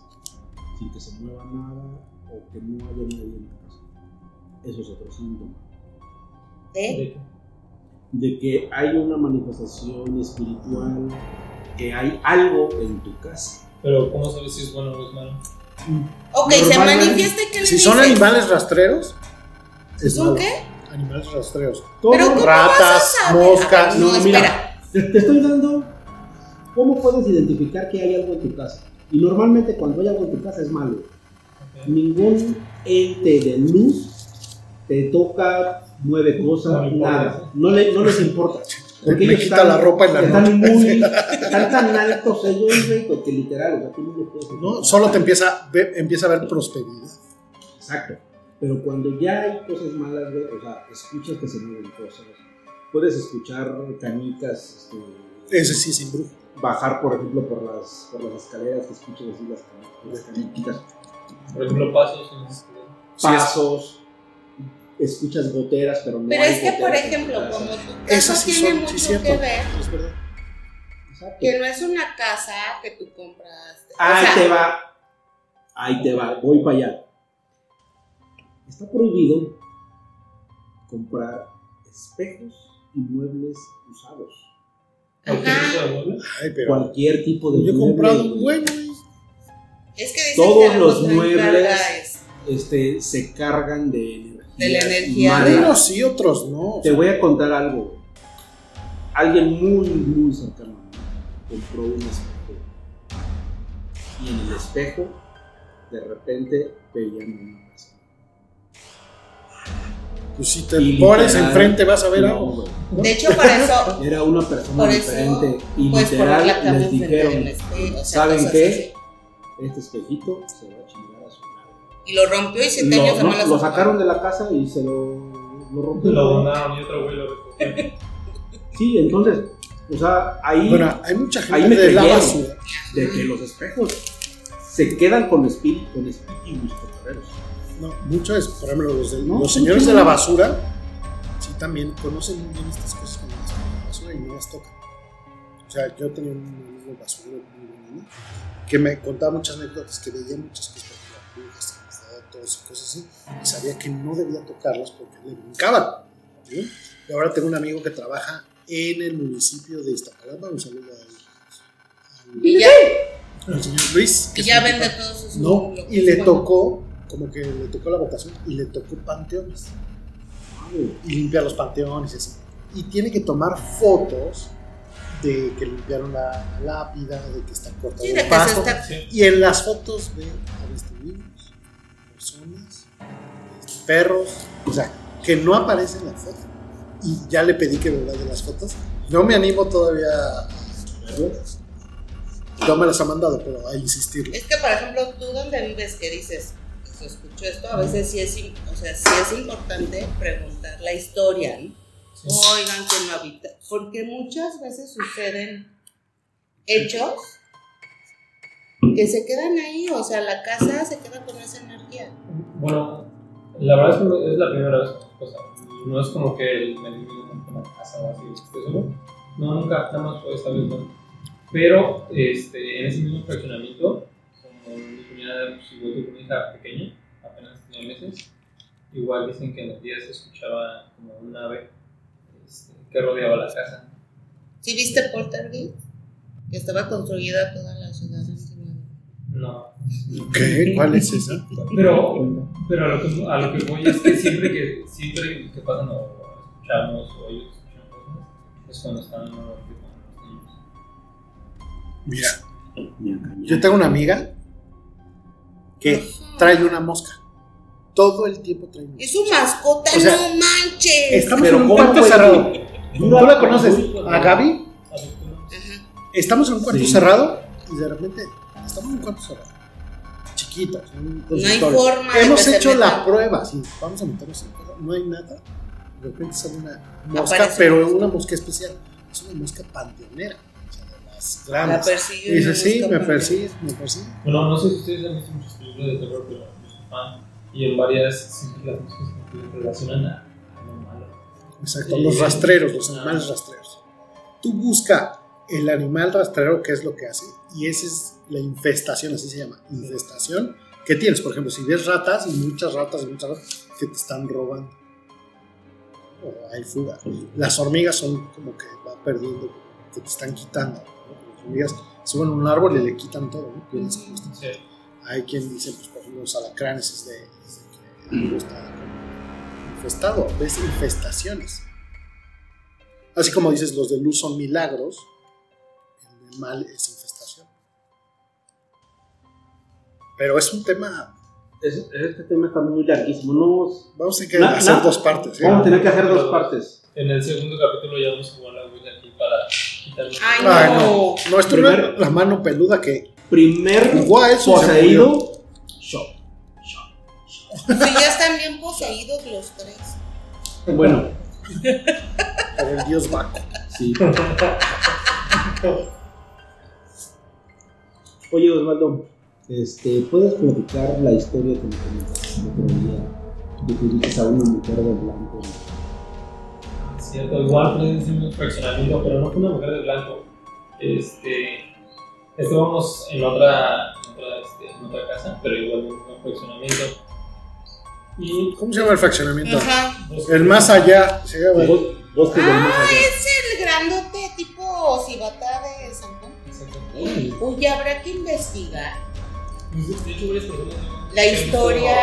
sin que se mueva nada o que no haya nadie en la casa. Eso es otro síntoma. ¿Eh? De que hay una manifestación espiritual, que hay algo en tu casa. Pero, ¿cómo sabes si es bueno o es malo? Ok, se manifiesta y que le Si son animales rastreros, es ¿Son malo. qué? Animales rastreros. Todo- Pero ¿cómo ratas, vas a saber? moscas. Ah, no, No, mira. espera. Te, te estoy dando cómo puedes identificar que hay algo en tu casa. Y normalmente cuando hay algo en tu casa es malo. Ningún ente de luz te toca, mueve cosas, No nada. No, le- no les importa. Porque Me quita la ropa en la están noche. Muy, (laughs) están tan altos ellos, güey, que literal, o sea, tú no puedes ¿no? Solo te empieza, ve- empieza a ver prosperidad. Exacto. Pero cuando ya hay cosas malas, güey, o sea, escuchas que se mueven cosas. Puedes escuchar canicas, este, Ese sí es embrujo. bajar, por ejemplo, por las, por las escaleras, que escuchas así las, las caniquitas, Por ejemplo, pasos. en Sí, pasos, escuchas goteras, pero no Pero hay es que, por ejemplo, casa. como tu casa sí tiene son- mucho sí, que ver, Es verdad. Exacto. que no es una casa que tú compraste. O Ahí sea, te va. Ahí te va. Voy para allá. Está prohibido comprar espejos y muebles usados. ¿Cualquier tipo de mueble? Ay, pero Cualquier tipo de yo he mueble, comprado güey. Es que dicen Todos que los muebles- este, se cargan de. De la energía mala. de- Unos sí, otros no. Te voy a contar algo. Alguien muy, muy cercano a mí compró un espejo. Y en el espejo, de repente, veían una persona. Pues si te Y pones literal, enfrente vas a ver no, algo. güey. De hecho, por eso Era una persona Por eso, diferente. Y la literal les dijeron: espejo. O sea, ¿saben qué? así. Este espejito se va Y lo rompió y siete años de no, lo sacaron de la casa y se lo, lo rompieron. Lo donaron y otro güey lo recogió. Sí, entonces, o sea, ahí Bueno, hay mucha Ahí gente me de la basura. de que los espejos se quedan con espíritu, con espíritus cotorreros. No, mucho es, por ejemplo, los, de- No, los señores sí, de la basura, sí también conocen muy bien estas cosas cuando están en la basura y no las tocan. O sea, yo tenía un amigo basurero muy bueno que me contaba muchas anécdotas, que veía muchas cosas, y cosas así, y sabía que no debía tocarlas porque le brincaban. ¿sí? Y ahora tengo un amigo que trabaja en el municipio de Iztapalapa, un saludo al, Y ya, al- al señor Luis. que y ya vende tipo- todos sus. no, y le tocó, como que le tocó la votación, y le tocó panteones. Y limpiar los panteones y así. Y tiene que tomar fotos de que limpiaron la lápida, de que está cortado Sí, el pasto. está. Y en las fotos ve a personas, perros, o sea, que no aparece en la foto. Y ya le pedí que me mande las fotos. No me animo todavía a verlas. No me las ha mandado, pero a insistirle. Es que, por ejemplo, tú donde vives, que dices, se escuchó esto, a veces sí es, o sea, sí es importante preguntar la historia, ¿no? Oigan, que no habita. Porque muchas veces suceden hechos que se quedan ahí, o sea, la casa se queda con esa energía. Bueno, la verdad es que es la primera vez nos pasa. No es como que el me una casa o así. No, nunca, nada más fue esta vez, no. Pero este, en ese mismo fraccionamiento, como mi cuñada pues, igual tuvo una hija pequeña, apenas tenía meses, igual dicen que en los días se escuchaba como un ave este, que rodeaba la casa. ¿Sí viste Poltergeist? Que estaba construida toda la ciudad No. ¿Qué? ¿Cuál es esa? Pero, pero a, lo que, a lo que voy es que siempre que, siempre que pasan o escuchamos o ellos escuchan cosas, es cuando están con los niños. Mira, yo tengo una amiga que trae una mosca. Todo el tiempo trae una Es su mascota, O sea, no manches. Estamos Pero en un ¿cómo, cuarto cerrado. ¿Tú la conoces? ¿A Gaby? Estamos en un cuarto Sí. cerrado y de repente estamos en un cuarto cerrado. Chiquito. un No hay forma de Hemos hecho la prueba. Sí, vamos a meternos en el cuarto, No hay nada. De repente sale una mosca, Aparece pero una una mosca especial. Es una mosca panteonera. O sea, de las La grandes. persigue. Y dice, sí, mosca me persigue, me persigue. Bueno, no sé si ustedes han visto muchas películas de terror, pero yo soy fan. Y en varias siempre las moscas relacionan a, lo malo. Exacto, los rastreros, los animales rastreros. Tú busca el animal rastrero, que es lo que hace, y esa es la infestación, así se llama, infestación que tienes. Por ejemplo, si ves ratas, y muchas ratas, y muchas ratas, que te están robando. O hay fuga. Las hormigas son como que va perdiendo, que te están quitando. ¿no? Las hormigas suben a un árbol y le quitan todo. Hay quien dice, pues por ejemplo, los alacranes es de, es de que está como infestado, ves infestaciones. Así como dices, los de luz son milagros, el mal es infestación. Pero es un tema, Es- este tema está muy larguísimo. No, vamos a tener que Na- hacer na- dos partes. ¿eh? vamos a tener que hacer dos partes. En el segundo capítulo ya vamos a jugar la Ouija aquí para quitarle. Ay, Ay, no. no, no, esto no Primero- es la mano peluda que Primer jugó a eso poseído. Shot. Si ya están bien poseídos los tres. Bueno, por el dios Baco. sí. Oye, Osvaldo, este, ¿puedes platicar la historia que me comentaste el otro día de que a una mujer de blanco? Cierto, igual ese mismo fraccionamiento, pero no fue una mujer de blanco. Este, estábamos en otra, en otra, este, en otra casa, pero igual un fraccionamiento. Y ¿Cómo se llama el fraccionamiento? Ajá. El más allá. Se llama. Bos- Bosques del más Ah, allá. es el grandote tipo Cibata de San Juan. Uy, habrá que investigar De hecho, varias personas. La historia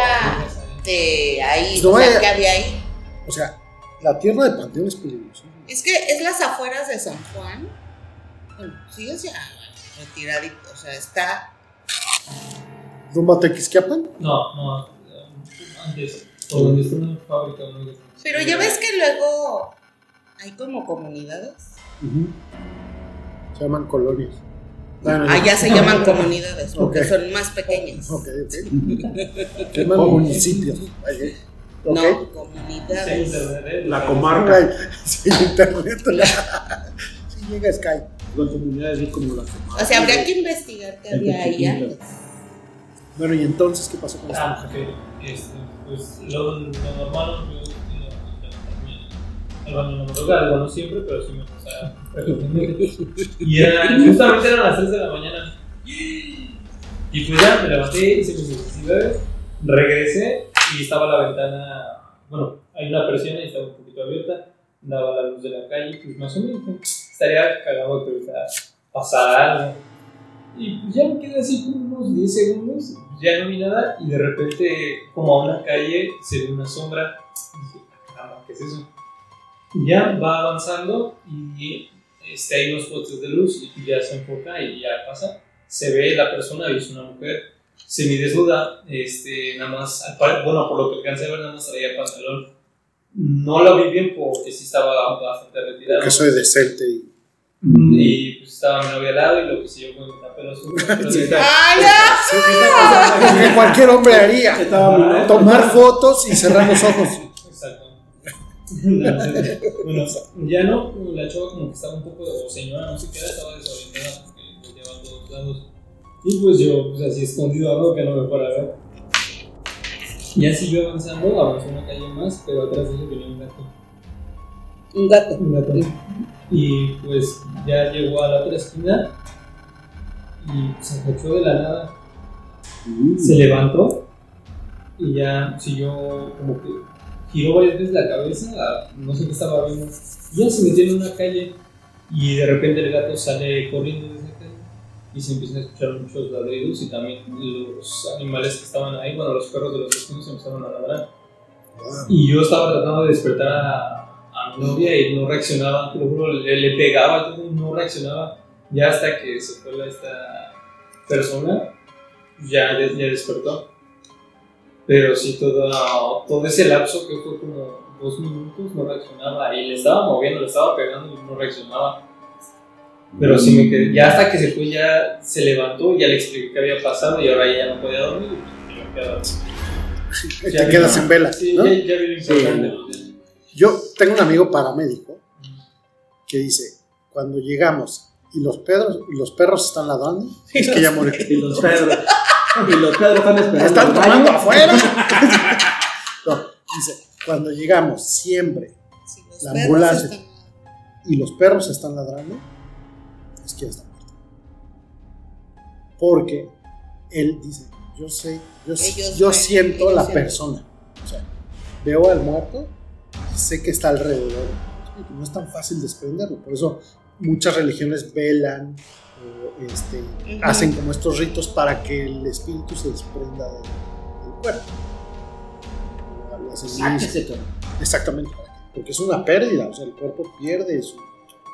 de ahí, No o sea, que había ahí. O sea, la tierra de Panteón es peligrosa. Es que es las afueras de San Juan. Bueno, sí, o sea, retiradito. O sea, está. ¿Rumbo a Tequisquiapan? No, no, antes, por donde está una fábrica. ¿no? Pero ya ves que luego hay como comunidades. Se llaman colonias. Bueno, ya se llaman comunidades porque son más pequeñas. Ok, ok. (laughs) Se llaman municipios. Eh. No, Sí, comunidades. internet. La comarca. Sin internet. Sí llega Skype. Las comunidades es como la O sea, habría que investigar qué había ahí antes. Bueno, y entonces, ¿qué pasó con esta Ah, mujer? Este, pues lo, lo normal, al baño en la madrugada, digo, no siempre, pero sí me frecuentemente. (laughs) Y era, justamente eran las 3 de la mañana. Y pues ya me levanté, hice mis necesidades, regresé y estaba la ventana, bueno, hay una persiana y estaba un poquito abierta, daba la luz de la calle, pues más o menos estaría cagado que ahorita pasara algo. Y pues ya me quedé así como unos 10 segundos, ya no vi nada y de repente como a una calle se ve una sombra. Y dije, "Ah, caramba, ¿qué es eso? Ya va avanzando y este, hay unos postes de luz y ya se enfoca y ya pasa. Se ve la persona y es una mujer semidesnuda, este, nada más, bueno, por lo que alcancé a ver, nada más traía pantalón. No lo vi bien porque sí estaba bastante retirado. Porque soy decente y. Y pues estaba mi novia al lado y lo que (laughs) sí yo fue me tapé los ojos. pero Sí. sí, ¡Ay, ya! Lo que cualquier hombre haría. Mi. Tomar fotos y cerrar los ojos. No, (laughs) bueno, ya no, la chava como que estaba un poco, o señora, no sé qué era, estaba desorientada porque lo llevaba a todos lados. Y pues yo, pues así escondido, algo que no me fuera a ver. Ya siguió avanzando, avanzó una calle más, pero atrás de ella venía un gato. Un gato. Un gato. Y pues ya llegó a la otra esquina y se agachó de la nada. Se levantó y ya siguió como que giró varias veces la cabeza, no sé qué estaba viendo. Y ya se metió en una calle y de repente el gato sale corriendo de esa calle y se empiezan a escuchar muchos ladridos y también los animales que estaban ahí, bueno, los perros de los vecinos empezaron a ladrar. Y yo estaba tratando de despertar a, a mi novia y no reaccionaba, te lo juro, le, le pegaba, no reaccionaba. Ya hasta que se fue esta persona, ya, ya despertó. Pero sí, todo, todo ese lapso que fue como dos minutos no reaccionaba y le estaba moviendo, le estaba pegando y no reaccionaba. Pero sí me quedé, ya hasta que se fue, ya se levantó, ya le expliqué qué había pasado y ahora ya no podía dormir. Y me quedaba (laughs) así. Te quedas en vela. Sí, ¿no? ya, ya importante. Yo tengo un amigo paramédico que dice: cuando llegamos y los, perros, y los perros están ladrando, es que ya (laughs) murió. Y los Pedro. Y los Pedro están esperando. ¿Están tomando afuera? (laughs) No, dice: cuando llegamos siempre Si La ambulancia. están- y los perros están ladrando, es que ya está muerto. Porque él dice, yo sé, yo, Ellos yo ven, siento ellos la persona. O sea, veo al muerto y sé que está alrededor. No es tan fácil desprenderlo. Por eso muchas religiones velan este, hacen como estos ritos para que el espíritu se desprenda del, del cuerpo. Cabrón. Exactamente, ¿para qué? porque es una pérdida, o sea, el cuerpo pierde su,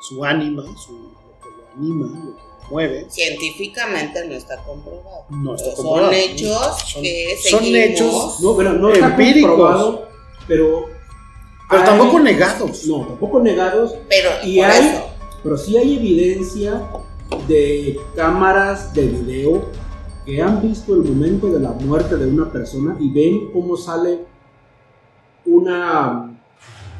su ánima, su, lo que lo anima, lo que lo mueve. Científicamente no está comprobado. No está Son comprobado. hechos Son- que son seguimos. hechos, No, pero no está Empíricos. comprobado, pero. Pero hay- tampoco negados. No, tampoco negados, Pero Y hay- eso. pero sí hay evidencia de cámaras de video que han visto el momento de la muerte de una persona y ven cómo sale una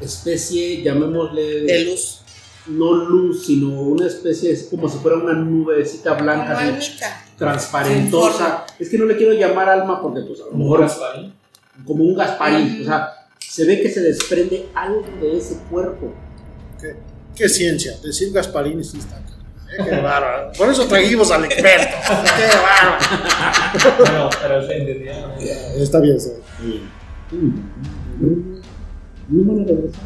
especie, llamémosle, De luz. no luz, sino una especie, es como si fuera una nubecita blanca, así, transparentosa. Es que no le quiero llamar alma porque pues a lo Como mejor Gasparín. como un Gasparín, Ujú. o sea, se ve que se desprende algo de ese cuerpo. ¿Qué, qué ciencia? Decir está. acá. Eh, Qué bárbaro. Por eso trajimos al experto. Qué bárbaro. Bueno, pero se entendía. ¿no? Está bien, regresar.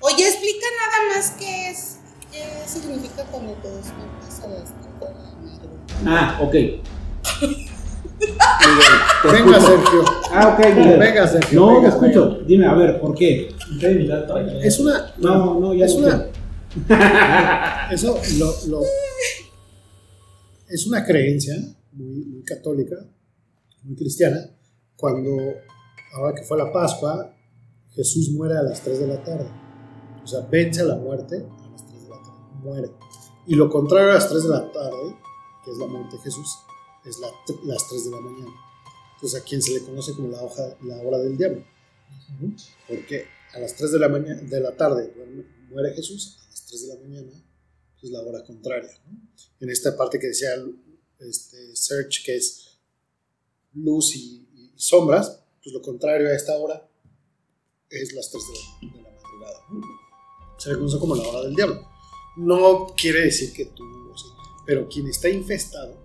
Oye, explica nada más qué es, qué significa cuando te despiertas a las 3 de la madrugada. Ah, ok. Venga, Sergio. Ah, ok, Miguel. Venga, Sergio. No, te venga, escucho. Dime, a ver, ¿por qué? Es una. No, no, ya es una. (laughs) Eso lo, lo- es una creencia muy, muy católica, muy cristiana, cuando, ahora que fue la Pascua, Jesús muere a las 3 de la tarde. O sea, vence a la muerte a las 3 de la tarde, muere. Y lo contrario a las 3 de la tarde, que es la muerte de Jesús, es la- las 3 de la mañana. Entonces, a quien se le conoce como la, hoja, la hora del diablo. Porque a las 3 de la, mañana, de la tarde muere Jesús, a las 3 de la mañana es la hora contraria. ¿no? En esta parte que decía este, search, que es luz y, y sombras, pues lo contrario a esta hora es las 3 de, de la madrugada. ¿no? Se le conoce como la hora del diablo. No quiere decir que tú, o sea, pero quien está infestado.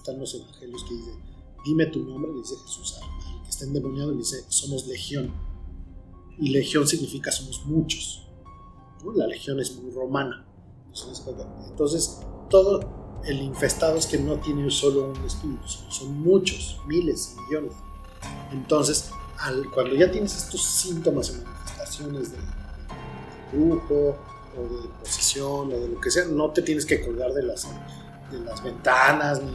Están los evangelios que dice, dime tu nombre, le dice Jesús al que está endemoniado, le dice, somos legión. Y legión significa somos muchos. ¿no? La legión es muy romana. Entonces, todo el infestado es que no tiene solo un espíritu, son muchos, miles, millones. Entonces, al- cuando ya tienes estos síntomas o manifestaciones de, de brujo o de posición o de lo que sea, no te tienes que colgar de las, de las ventanas, ni,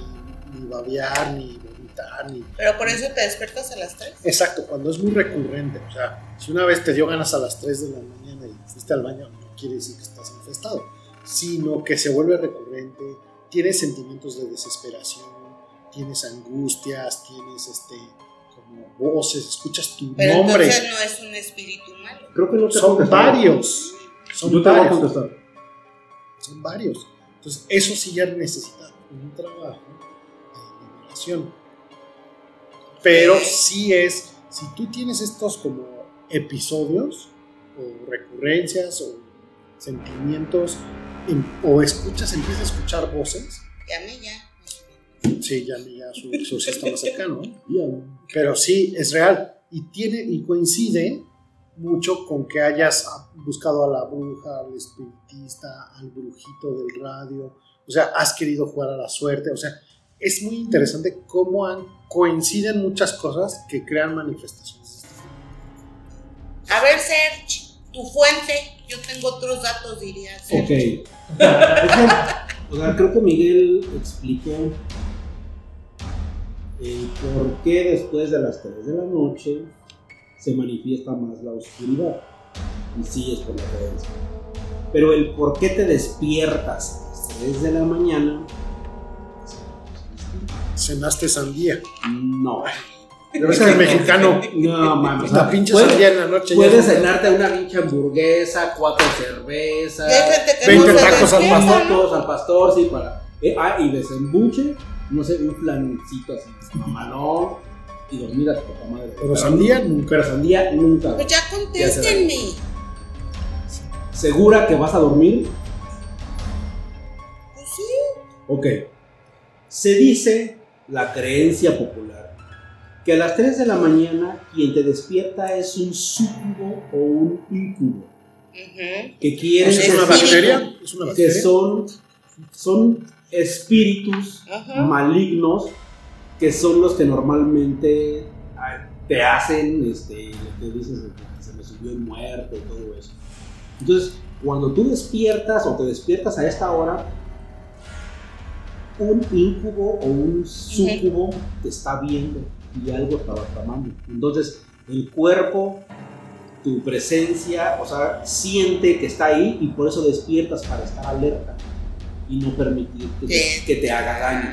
ni babear, ni vomitar, ni... Pero por eso te despiertas a las 3. Exacto, cuando es muy recurrente. O sea, si una vez te dio ganas a las 3 de la mañana y fuiste al baño, no quiere decir que estás infestado, sino que se vuelve recurrente, tienes sentimientos de desesperación, tienes angustias, tienes este como voces, escuchas tu Pero nombre. entonces no es un espíritu malo. Creo que no te Son varios. Son Yo te voy a varios. contestar. Son varios. Entonces, eso sí ya necesita un trabajo Pero sí es, si tú tienes estos como episodios o recurrencias o sentimientos o escuchas, empiezas a escuchar voces, Llame ya. sí, ya, ya su exorcista más (laughs) cercano, pero sí es real. Y tiene y coincide mucho con que hayas buscado a la bruja, al espiritista, al brujito del radio, o sea, has querido jugar a la suerte, o sea, es muy interesante cómo han, coinciden muchas cosas que crean manifestaciones. A ver, Serge, tu fuente. Yo tengo otros datos, diría. Ok. Serge. Que, o sea, creo que Miguel explicó el por qué después de las 3 de la noche se manifiesta más la oscuridad. Y sí es por la creencia. Pero el por qué te despiertas a las 3 de la mañana, Cenaste sandía. no. Pero es que el mexicano, No, mames. la pinche puedes- sandía en la noche. Puedes es- cenarte una pinche hamburguesa, cuatro cervezas. Y hay gente que 20 no se tacos al pastor. ¿no? todos al pastor, sí, para. eh, ah, y desembuche, no sé, un flancito así, mamalón, y dormir a tu puta madre. Pero sandía nunca. Pero sandía nunca. Pues ya contéstenme. ¿Segura que vas a dormir? Pues sí. Ok. Se dice la creencia popular que a las 3 de la mañana quien te despierta es un súcubo o un incubo. Que quieren ¿Es una espíritu. bacteria? ¿Es una que bacteria? son, son espíritus Ajá. malignos que son los que normalmente ay, te hacen, este, te dices que se me subió el muerto y todo eso. Entonces, cuando tú despiertas o te despiertas a esta hora, un incubo o un súcubo te está viendo y algo estaba tramando. Entonces, el cuerpo, tu presencia, o sea, siente que está ahí y por eso despiertas para estar alerta y no permitir que te, que te haga daño.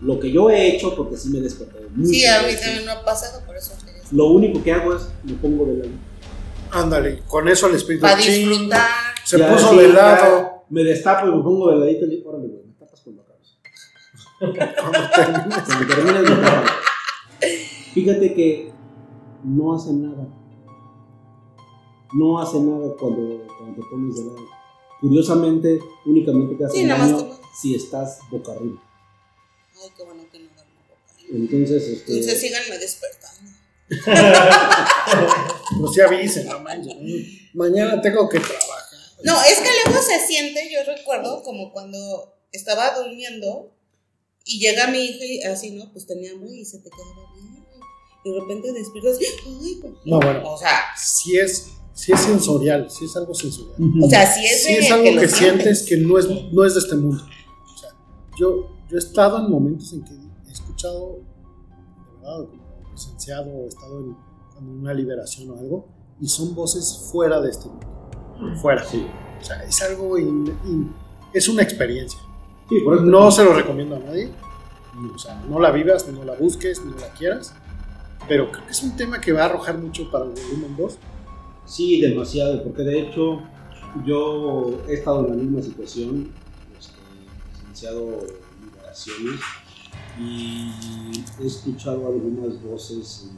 Lo que yo he hecho, porque sí me desperté Sí, a mí también no ha pasado, por eso te lo único que hago es me pongo de lado. Ándale, con eso el espíritu Para chin, disfrutar. se Ya, puso sí, de ya, lado. Me destapo y me pongo de ladito y le digo, órale, Cuando tapas. Fíjate que no hace nada. No hace nada cuando, cuando te pones de lado. Curiosamente, únicamente te hace Sí, daño te- si estás boca arriba. Ay, qué bueno que no boca. Entonces, este, Entonces síganme despertando. (laughs) No se avisen, no manches. Mañana tengo que trabajar. No, es que luego se siente, yo recuerdo como cuando estaba durmiendo y llega mi hija y así, ¿no? Pues tenía hambre y se te quedaba bien. Y de repente despiertas, ay, No, bueno. O sea, Si es, si es sensorial, si es algo sensorial. o sea, si es, Si es algo lo que sientes sientes. que no es, no es de este mundo. O sea, yo, yo he estado en momentos en que he escuchado, de verdad, presenciado o he estado en, en una liberación o algo, y son voces fuera de este mundo. Fuera. Sí. O sea, es algo, in- in- es una experiencia. Sí, por eso No se lo recomiendo a nadie. O sea, no la vivas, no la busques, no la quieras. Pero creo que es un tema que va a arrojar mucho para el volumen 2. Sí, demasiado, porque de hecho yo he estado en la misma situación, este, licenciado ocasiones y he escuchado algunas voces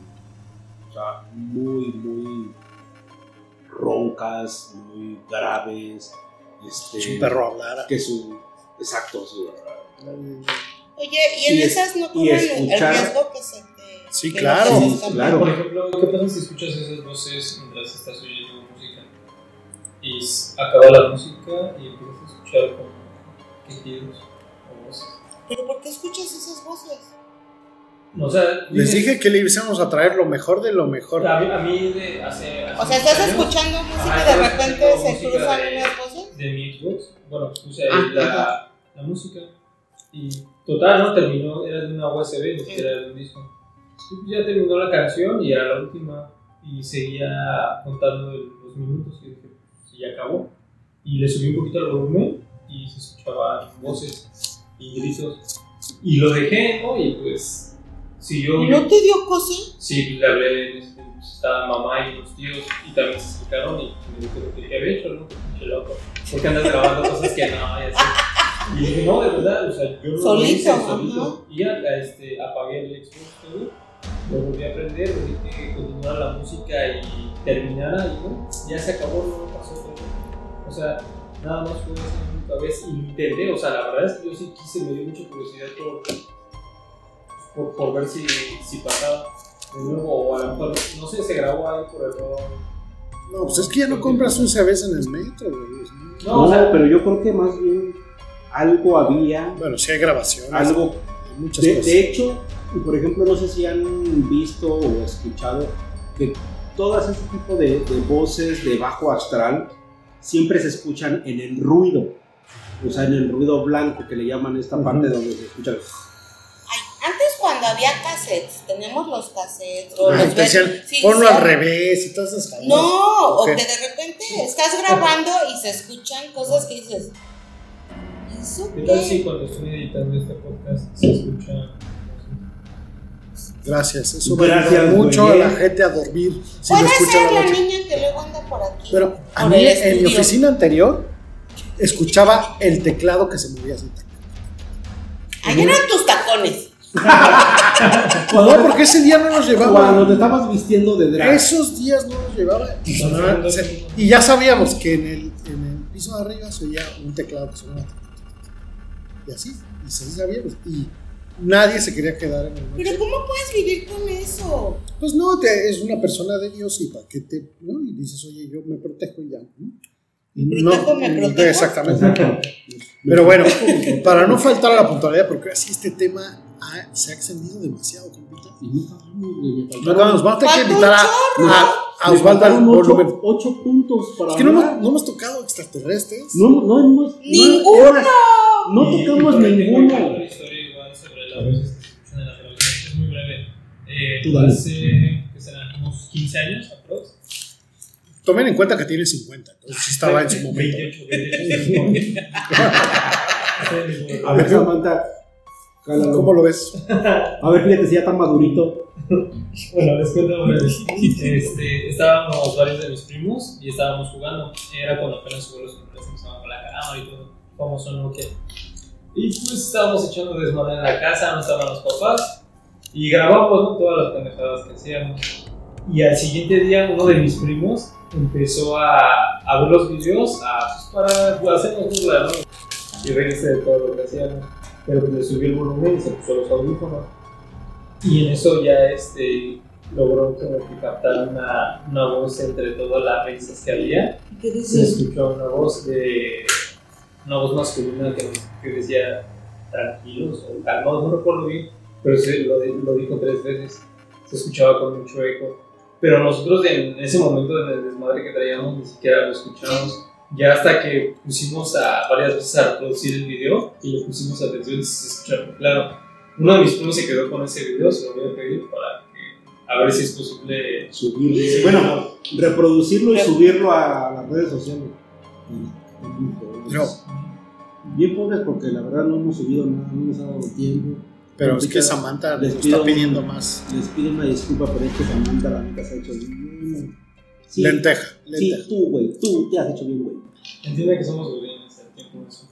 o sea, muy, muy roncas, muy graves. Este, Si un perro hablara. Que su. Exacto, su. Oye, ¿y en Y es- esas no corren el riesgo que se te... Sí, que claro. no Sí, claro. Por ejemplo, ¿qué pasa si escuchas esas voces mientras estás oyendo música? Y acaba la música y empiezas a escuchar como quejidos o voces. ¿Pero por qué escuchas esas voces? O sea, Les dije que le íbamos a traer lo mejor de lo mejor. A mí, a mí de hace, hace O sea, estás años, escuchando música y de repente se cruzan unas voces. de mi Xbox. Bueno, puse ahí Ah, la, la música. Y total, ¿no? Terminó, era de una USB, ni siquiera era de un disco. Y ya terminó la canción y era la última. Y seguía contando los minutos y dije, pues ya acabó. Y le subí un poquito el volumen y se escuchaban voces y gritos. Y lo dejé, ¿no? Y pues siguió. ¿No te dio cosa? Sí, pues le hablé, este, pues, estaba mamá y los tíos y también se explicaron y me dijeron que había hecho, ¿no? Pinche loco. ¿Por qué andas grabando cosas que no? Y así. Y dije, no, de verdad, o sea, yo no lo Solito, hice solito. Y ya este, apagué el Xbox todo, lo volví a prender, le dije que continuara la música y terminara y no, ya se acabó, no pasó todo. O sea, nada más fue esa única vez y lo intenté, o sea, la verdad es que yo sí quise, me dio mucha curiosidad por, por, por ver si, si pasaba de nuevo o a lo mejor, no sé, se grabó ahí por error. No, pues es que ya no compras un CBS en el metro, güey. No, No, o sea, pero yo creo que más bien algo había, Bueno, sí hay grabaciones. algo hay muchas De, cosas. de hecho, por ejemplo, no sé si han visto o escuchado que todas ese tipo de, de voces de bajo astral siempre se escuchan en el ruido, o sea, en el ruido blanco que le llaman esta parte donde se escucha. Ay, antes cuando había cassettes, tenemos los cassettes o Ay, los ves- sí, ponlo sí. al revés y todas esas cosas. No, Ok. o que de repente estás grabando y se escuchan cosas que dices. ¿Y ¿Eso ¿qué tal si cuando estoy editando este podcast se escucha? Gracias, eso Gracias, me mucho a la gente a dormir si lo Puede ser la niña que luego anda por aquí. Pero a mí en mi oficina anterior escuchaba el teclado que se movía así. Ahí eran tus tacones. No, porque ese día no nos Cuando llevaba. te estabas vistiendo de drag. Esos días no nos llevaba. Y, sonaba- se- y ya sabíamos que en el, en el piso de arriba se oía un teclado que sonaba. Y así, y así sabíamos. Y nadie se quería quedar en el Pero noche. ¿cómo puedes vivir con eso? Pues no, te- es una persona de Dios y para qué te. ¿no? Y dices, oye, yo me protejo y ya. ¿no? Me No, protejo, me protejo. Exactamente. Pero bueno, para no faltar a la puntualidad, porque así este tema ha- se ha extendido demasiado, compita. Y no me No, faltaron- vamos, vamos a tener que invitar a, Osvaldo al faltaron ocho, volumen. ocho puntos para Es que no hemos, no hemos tocado extraterrestres. No, no hemos. no- ¡Ninguno! No Y- tocamos por tengo ninguno. otra historia igual sobre escuchan en la es muy breve. Eh, Tú dale. hace, que serán unos 15 años, aprox. Tomen en cuenta que tiene 50, entonces sí estaba en su momento. 28, 28. (laughs) A ver, Samantha. Cálalo. ¿Cómo lo ves? (laughs) A ver, fíjate si ya está madurito. Bueno, les cuento breve. (laughs) Este, estábamos varios de mis primos y estábamos jugando. Era cuando apenas hubo los celulares empezaban con la cámara y todo. Famoso Nokia. Y pues estábamos echando desmadre en la casa, no estaban los papás. Y grabamos ¿no? todas las pendejadas que hacíamos. Y al siguiente día uno de mis primos empezó a, a ver los videos a, pues, para hacernos burla, ¿no? Y reírse de todo lo que hacíamos. Pero pues le subió el volumen y se puso los audífonos. Y en eso ya este, logró como que captar una, una voz entre todas las risas que había. ¿Qué Se dices? escuchó una voz de una voz masculina que, que decía tranquilos o calmados, no recuerdo bien, pero se, lo, lo dijo tres veces. Se escuchaba con mucho eco. Pero nosotros en ese momento en el desmadre que traíamos ni siquiera lo escuchamos. Ya hasta que pusimos a varias veces a reproducir el video y le pusimos atención y se escuchaba claro. Uno de mis primos se quedó con ese video, se lo voy a pedir para que a ver si es posible Subirlo. Bueno, reproducirlo y subirlo a las redes sociales. Pero, Bien pobres porque la verdad no hemos subido nada, no nos ha dado tiempo. pero es que Samantha nos Les está pidiendo más. Les pido una disculpa, pero es que Samantha la neta se ha hecho bien. Sí, Lenteja, sí, lenteja. tú, güey, tú te has hecho bien, güey. Entiende que somos godines, el tiempo es un.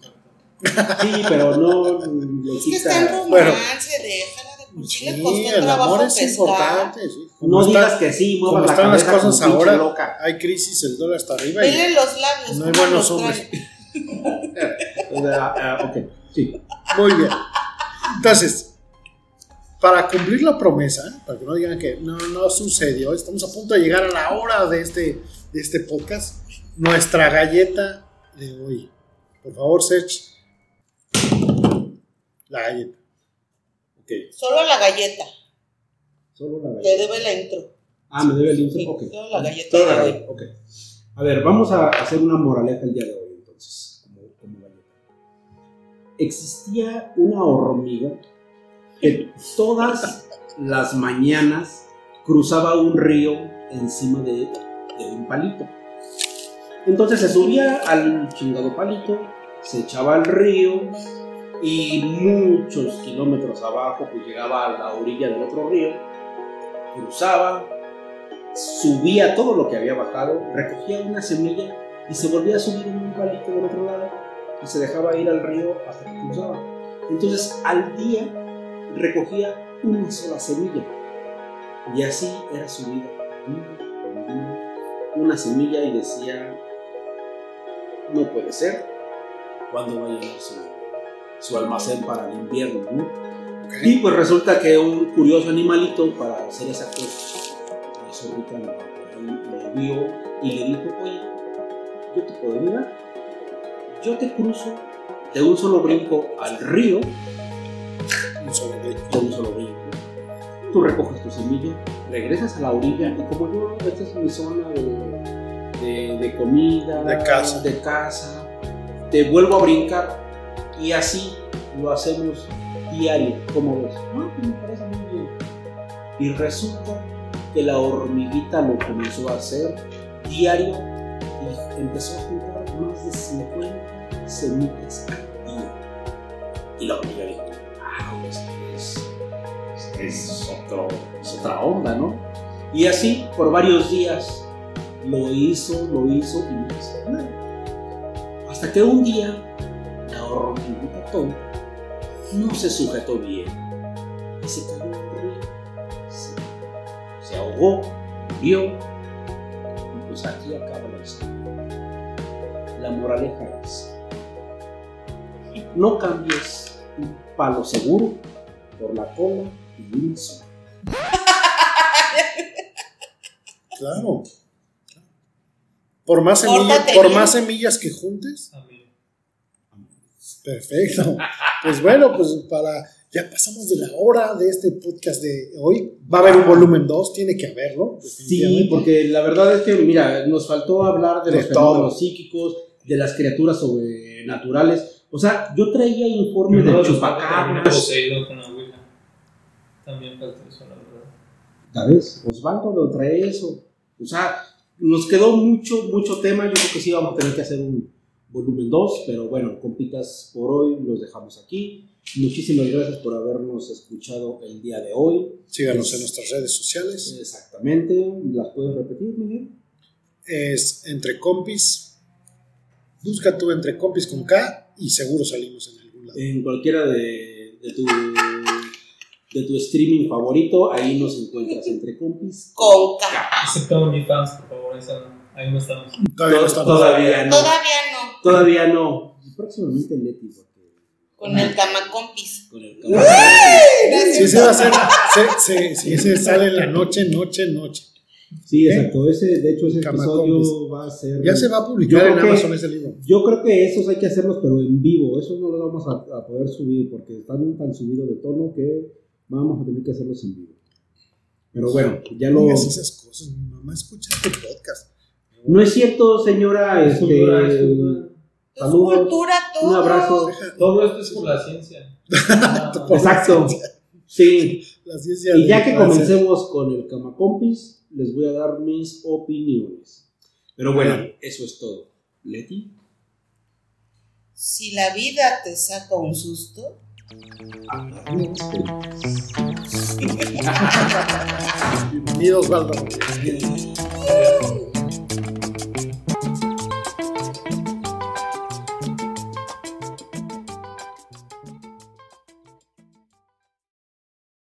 Sí, pero no (laughs) le Es que está romance, Bueno. déjala de por sí costó el amor es pescar. importante. Sí. No está- digas que sí, como muevas la están las cosas ahora, loca. hay crisis, el dólar está arriba y Vele los labios. no hay buenos hombres. (laughs) sea, ah, ok, sí. Muy bien. Entonces, para cumplir la promesa, para que no digan que no, no sucedió, estamos a punto de llegar a la hora de este, de este podcast, nuestra galleta de hoy. Por favor, Serge. La galleta. Ok, Solo la galleta. solo la Te galleta. debe la intro. Ah, me debe el intro. Sí, Ok. solo la galleta Solo la galleta, ok. A ver, vamos a hacer una moraleja el día de hoy, entonces, como, como galleta. Existía una hormiga que todas las mañanas cruzaba un río encima de, de un palito. Entonces se subía al chingado palito, se echaba al río y muchos kilómetros abajo pues llegaba a la orilla del otro río, cruzaba, subía todo lo que había bajado, recogía una semilla y se volvía a subir en un palito del otro lado y se dejaba ir al río hasta que cruzaba. Entonces al día recogía una sola semilla y así era su vida. Una semilla y decía, no puede ser, cuando va a llegar su, su almacén para el invierno? ¿no? Y pues resulta que un curioso animalito, para hacer esa cosa, por ahí, le vio y le dijo, oye, yo te puedo ayudar. Yo te cruzo de un solo brinco al río, Un solo un solo brinco. Tú recoges tu semilla, regresas a la orilla y como yo, esta es mi zona de, de, de comida, De casa. de casa, te vuelvo a brincar y así lo hacemos diario, como ves. Ah, pues me parece muy bien. Y resulta que la hormiguita lo comenzó a hacer diario y empezó a juntar más de 50 semillas al día. Y la hormiga dijo, es, otro, es otra onda, ¿no? Y así por varios días lo hizo, lo hizo y no hizo nada. Hasta que un día la hormiguita tonta no se sujetó bien y se cayó el río. Se, se ahogó, murió. Y pues aquí acaba la historia. La moraleja es: no cambies un palo seguro por la cola Claro. Por más, semillas, por más semillas que juntes, Amén. perfecto. Pues bueno, pues para. Ya pasamos de la hora de este podcast de hoy. Va a haber un volumen 2, tiene que haberlo. Sí, porque la verdad es que, mira, nos faltó hablar de, De los todo. fenómenos psíquicos, de las criaturas sobrenaturales. O sea, yo traía informes Uno de de los termina chupacabras. poseído con la ouija. También falta eso, la verdad. ¿Sabes? Osvaldo lo trae eso. O sea, nos quedó mucho, mucho tema. Yo creo que sí vamos a tener que hacer un volumen 2, pero bueno, compitas, por hoy los dejamos aquí. Muchísimas gracias por habernos escuchado el día de hoy. Síganos en nuestras redes sociales. Exactamente. ¿Las puedes repetir, Miguel? Es entre compis. Busca tú entre compis con K y seguro salimos en algún lado. En cualquiera de, de tu, de tu streaming favorito, ahí nos encuentras entre compis. Con K. Excepto OnlyFans, por favor, esa. Ahí no estamos. Todavía no estamos. Todavía no. Todavía no. Todavía no. Próximamente Leti, porque Con el camacompis. con el Si ese va a ser. se- se- si ese sale en la noche, noche, noche. Sí, exacto. Ese, de hecho, ese episodio va a ser. Ya se va a publicar en que- Amazon ese libro. Yo creo que esos hay que hacerlos, pero en vivo. Esos no los vamos a, a poder subir porque están tan subidos de tono que vamos a tener que hacerlos en vivo. Pero bueno, ya lo. Digas esas cosas. Mi mamá escucha este podcast. No es cierto, señora. Es cultura, es Este. Es Saludos. cultura todo. un abrazo. Todo esto es por la ciencia. (laughs) Ah, Exacto. Sí. La ciencia Y ya que comencemos con el Camacompis, les voy a dar mis opiniones. Pero bueno, eso es todo. Leti. Si la vida te saca un susto, Bienvenidos, Waldo.